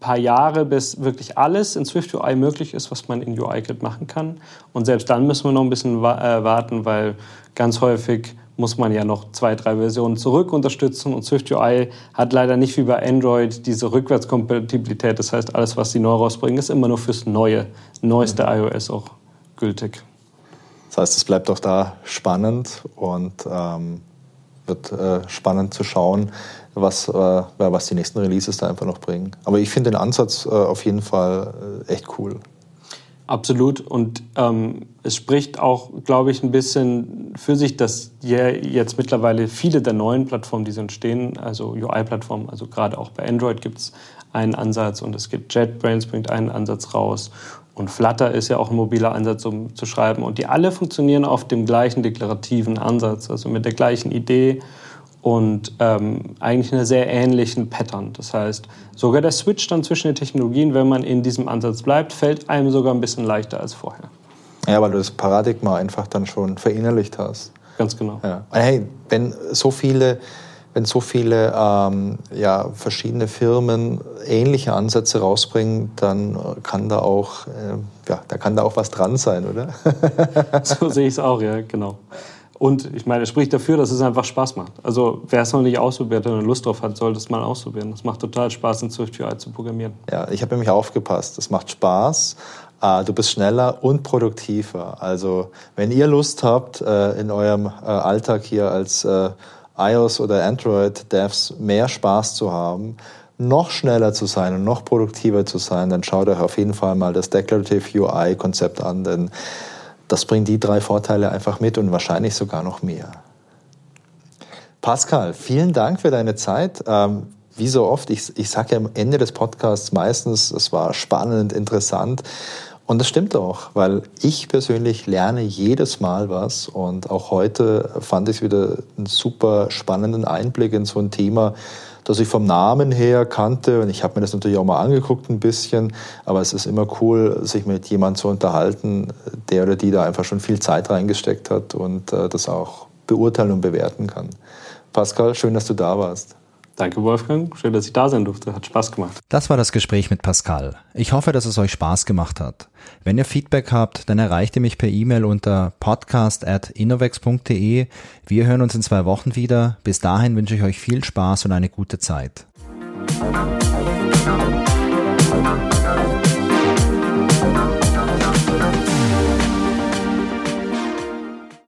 paar Jahre, bis wirklich alles in Swift UI möglich ist, was man in UI-Kit machen kann. Und selbst dann müssen wir noch ein bisschen wa äh, warten, weil ganz häufig muss man ja noch zwei, drei Versionen zurück unterstützen. Und Swift UI hat leider nicht wie bei Android diese Rückwärtskompatibilität. Das heißt, alles, was sie neu rausbringen, ist immer nur fürs neue, neueste mhm. iOS auch gültig. Das heißt, es bleibt auch da spannend und ähm, wird äh, spannend zu schauen, was, äh, was die nächsten Releases da einfach noch bringen. Aber ich finde den Ansatz äh, auf jeden Fall äh, echt cool. Absolut. Und ähm, es spricht auch, glaube ich, ein bisschen für sich, dass jetzt mittlerweile viele der neuen Plattformen, die so entstehen, also UI-Plattformen, also gerade auch bei Android gibt es einen Ansatz und es gibt JetBrains bringt einen Ansatz raus und Flutter ist ja auch ein mobiler Ansatz, um zu schreiben. Und die alle funktionieren auf dem gleichen deklarativen Ansatz, also mit der gleichen Idee und ähm, eigentlich einer sehr ähnlichen Pattern. Das heißt, sogar der Switch dann zwischen den Technologien, wenn man in diesem Ansatz bleibt, fällt einem sogar ein bisschen leichter als vorher. Ja, weil du das Paradigma einfach dann schon verinnerlicht hast. Ganz genau. Ja. Hey, wenn so viele wenn so viele ähm, ja, verschiedene Firmen ähnliche Ansätze rausbringen, dann kann da auch, äh, ja, da kann da auch was dran sein, oder? so sehe ich es auch, ja, genau. Und ich meine, es spricht dafür, dass es einfach Spaß macht. Also wer es noch nicht ausprobiert und Lust drauf hat, sollte es mal ausprobieren. Es macht total Spaß, in Swift UI zu programmieren. Ja, ich habe nämlich aufgepasst. Es macht Spaß. Äh, du bist schneller und produktiver. Also wenn ihr Lust habt, äh, in eurem äh, Alltag hier als iOS oder Android Devs mehr Spaß zu haben, noch schneller zu sein und noch produktiver zu sein, dann schaut euch auf jeden Fall mal das Declarative UI Konzept an, denn das bringt die drei Vorteile einfach mit und wahrscheinlich sogar noch mehr. Pascal, vielen Dank für deine Zeit. Ähm, wie so oft, ich, ich sage ja am Ende des Podcasts meistens, es war spannend, interessant. Und das stimmt auch, weil ich persönlich lerne jedes Mal was und auch heute fand ich wieder einen super spannenden Einblick in so ein Thema, das ich vom Namen her kannte und ich habe mir das natürlich auch mal angeguckt ein bisschen, aber es ist immer cool, sich mit jemandem zu unterhalten, der oder die da einfach schon viel Zeit reingesteckt hat und äh, das auch beurteilen und bewerten kann. Pascal, schön, dass du da warst. Danke, Wolfgang. Schön, dass ich da sein durfte. Hat Spaß gemacht. Das war das Gespräch mit Pascal. Ich hoffe, dass es euch Spaß gemacht hat. Wenn ihr Feedback habt, dann erreicht ihr mich per E-Mail unter podcast.innovex.de. Wir hören uns in zwei Wochen wieder. Bis dahin wünsche ich euch viel Spaß und eine gute Zeit.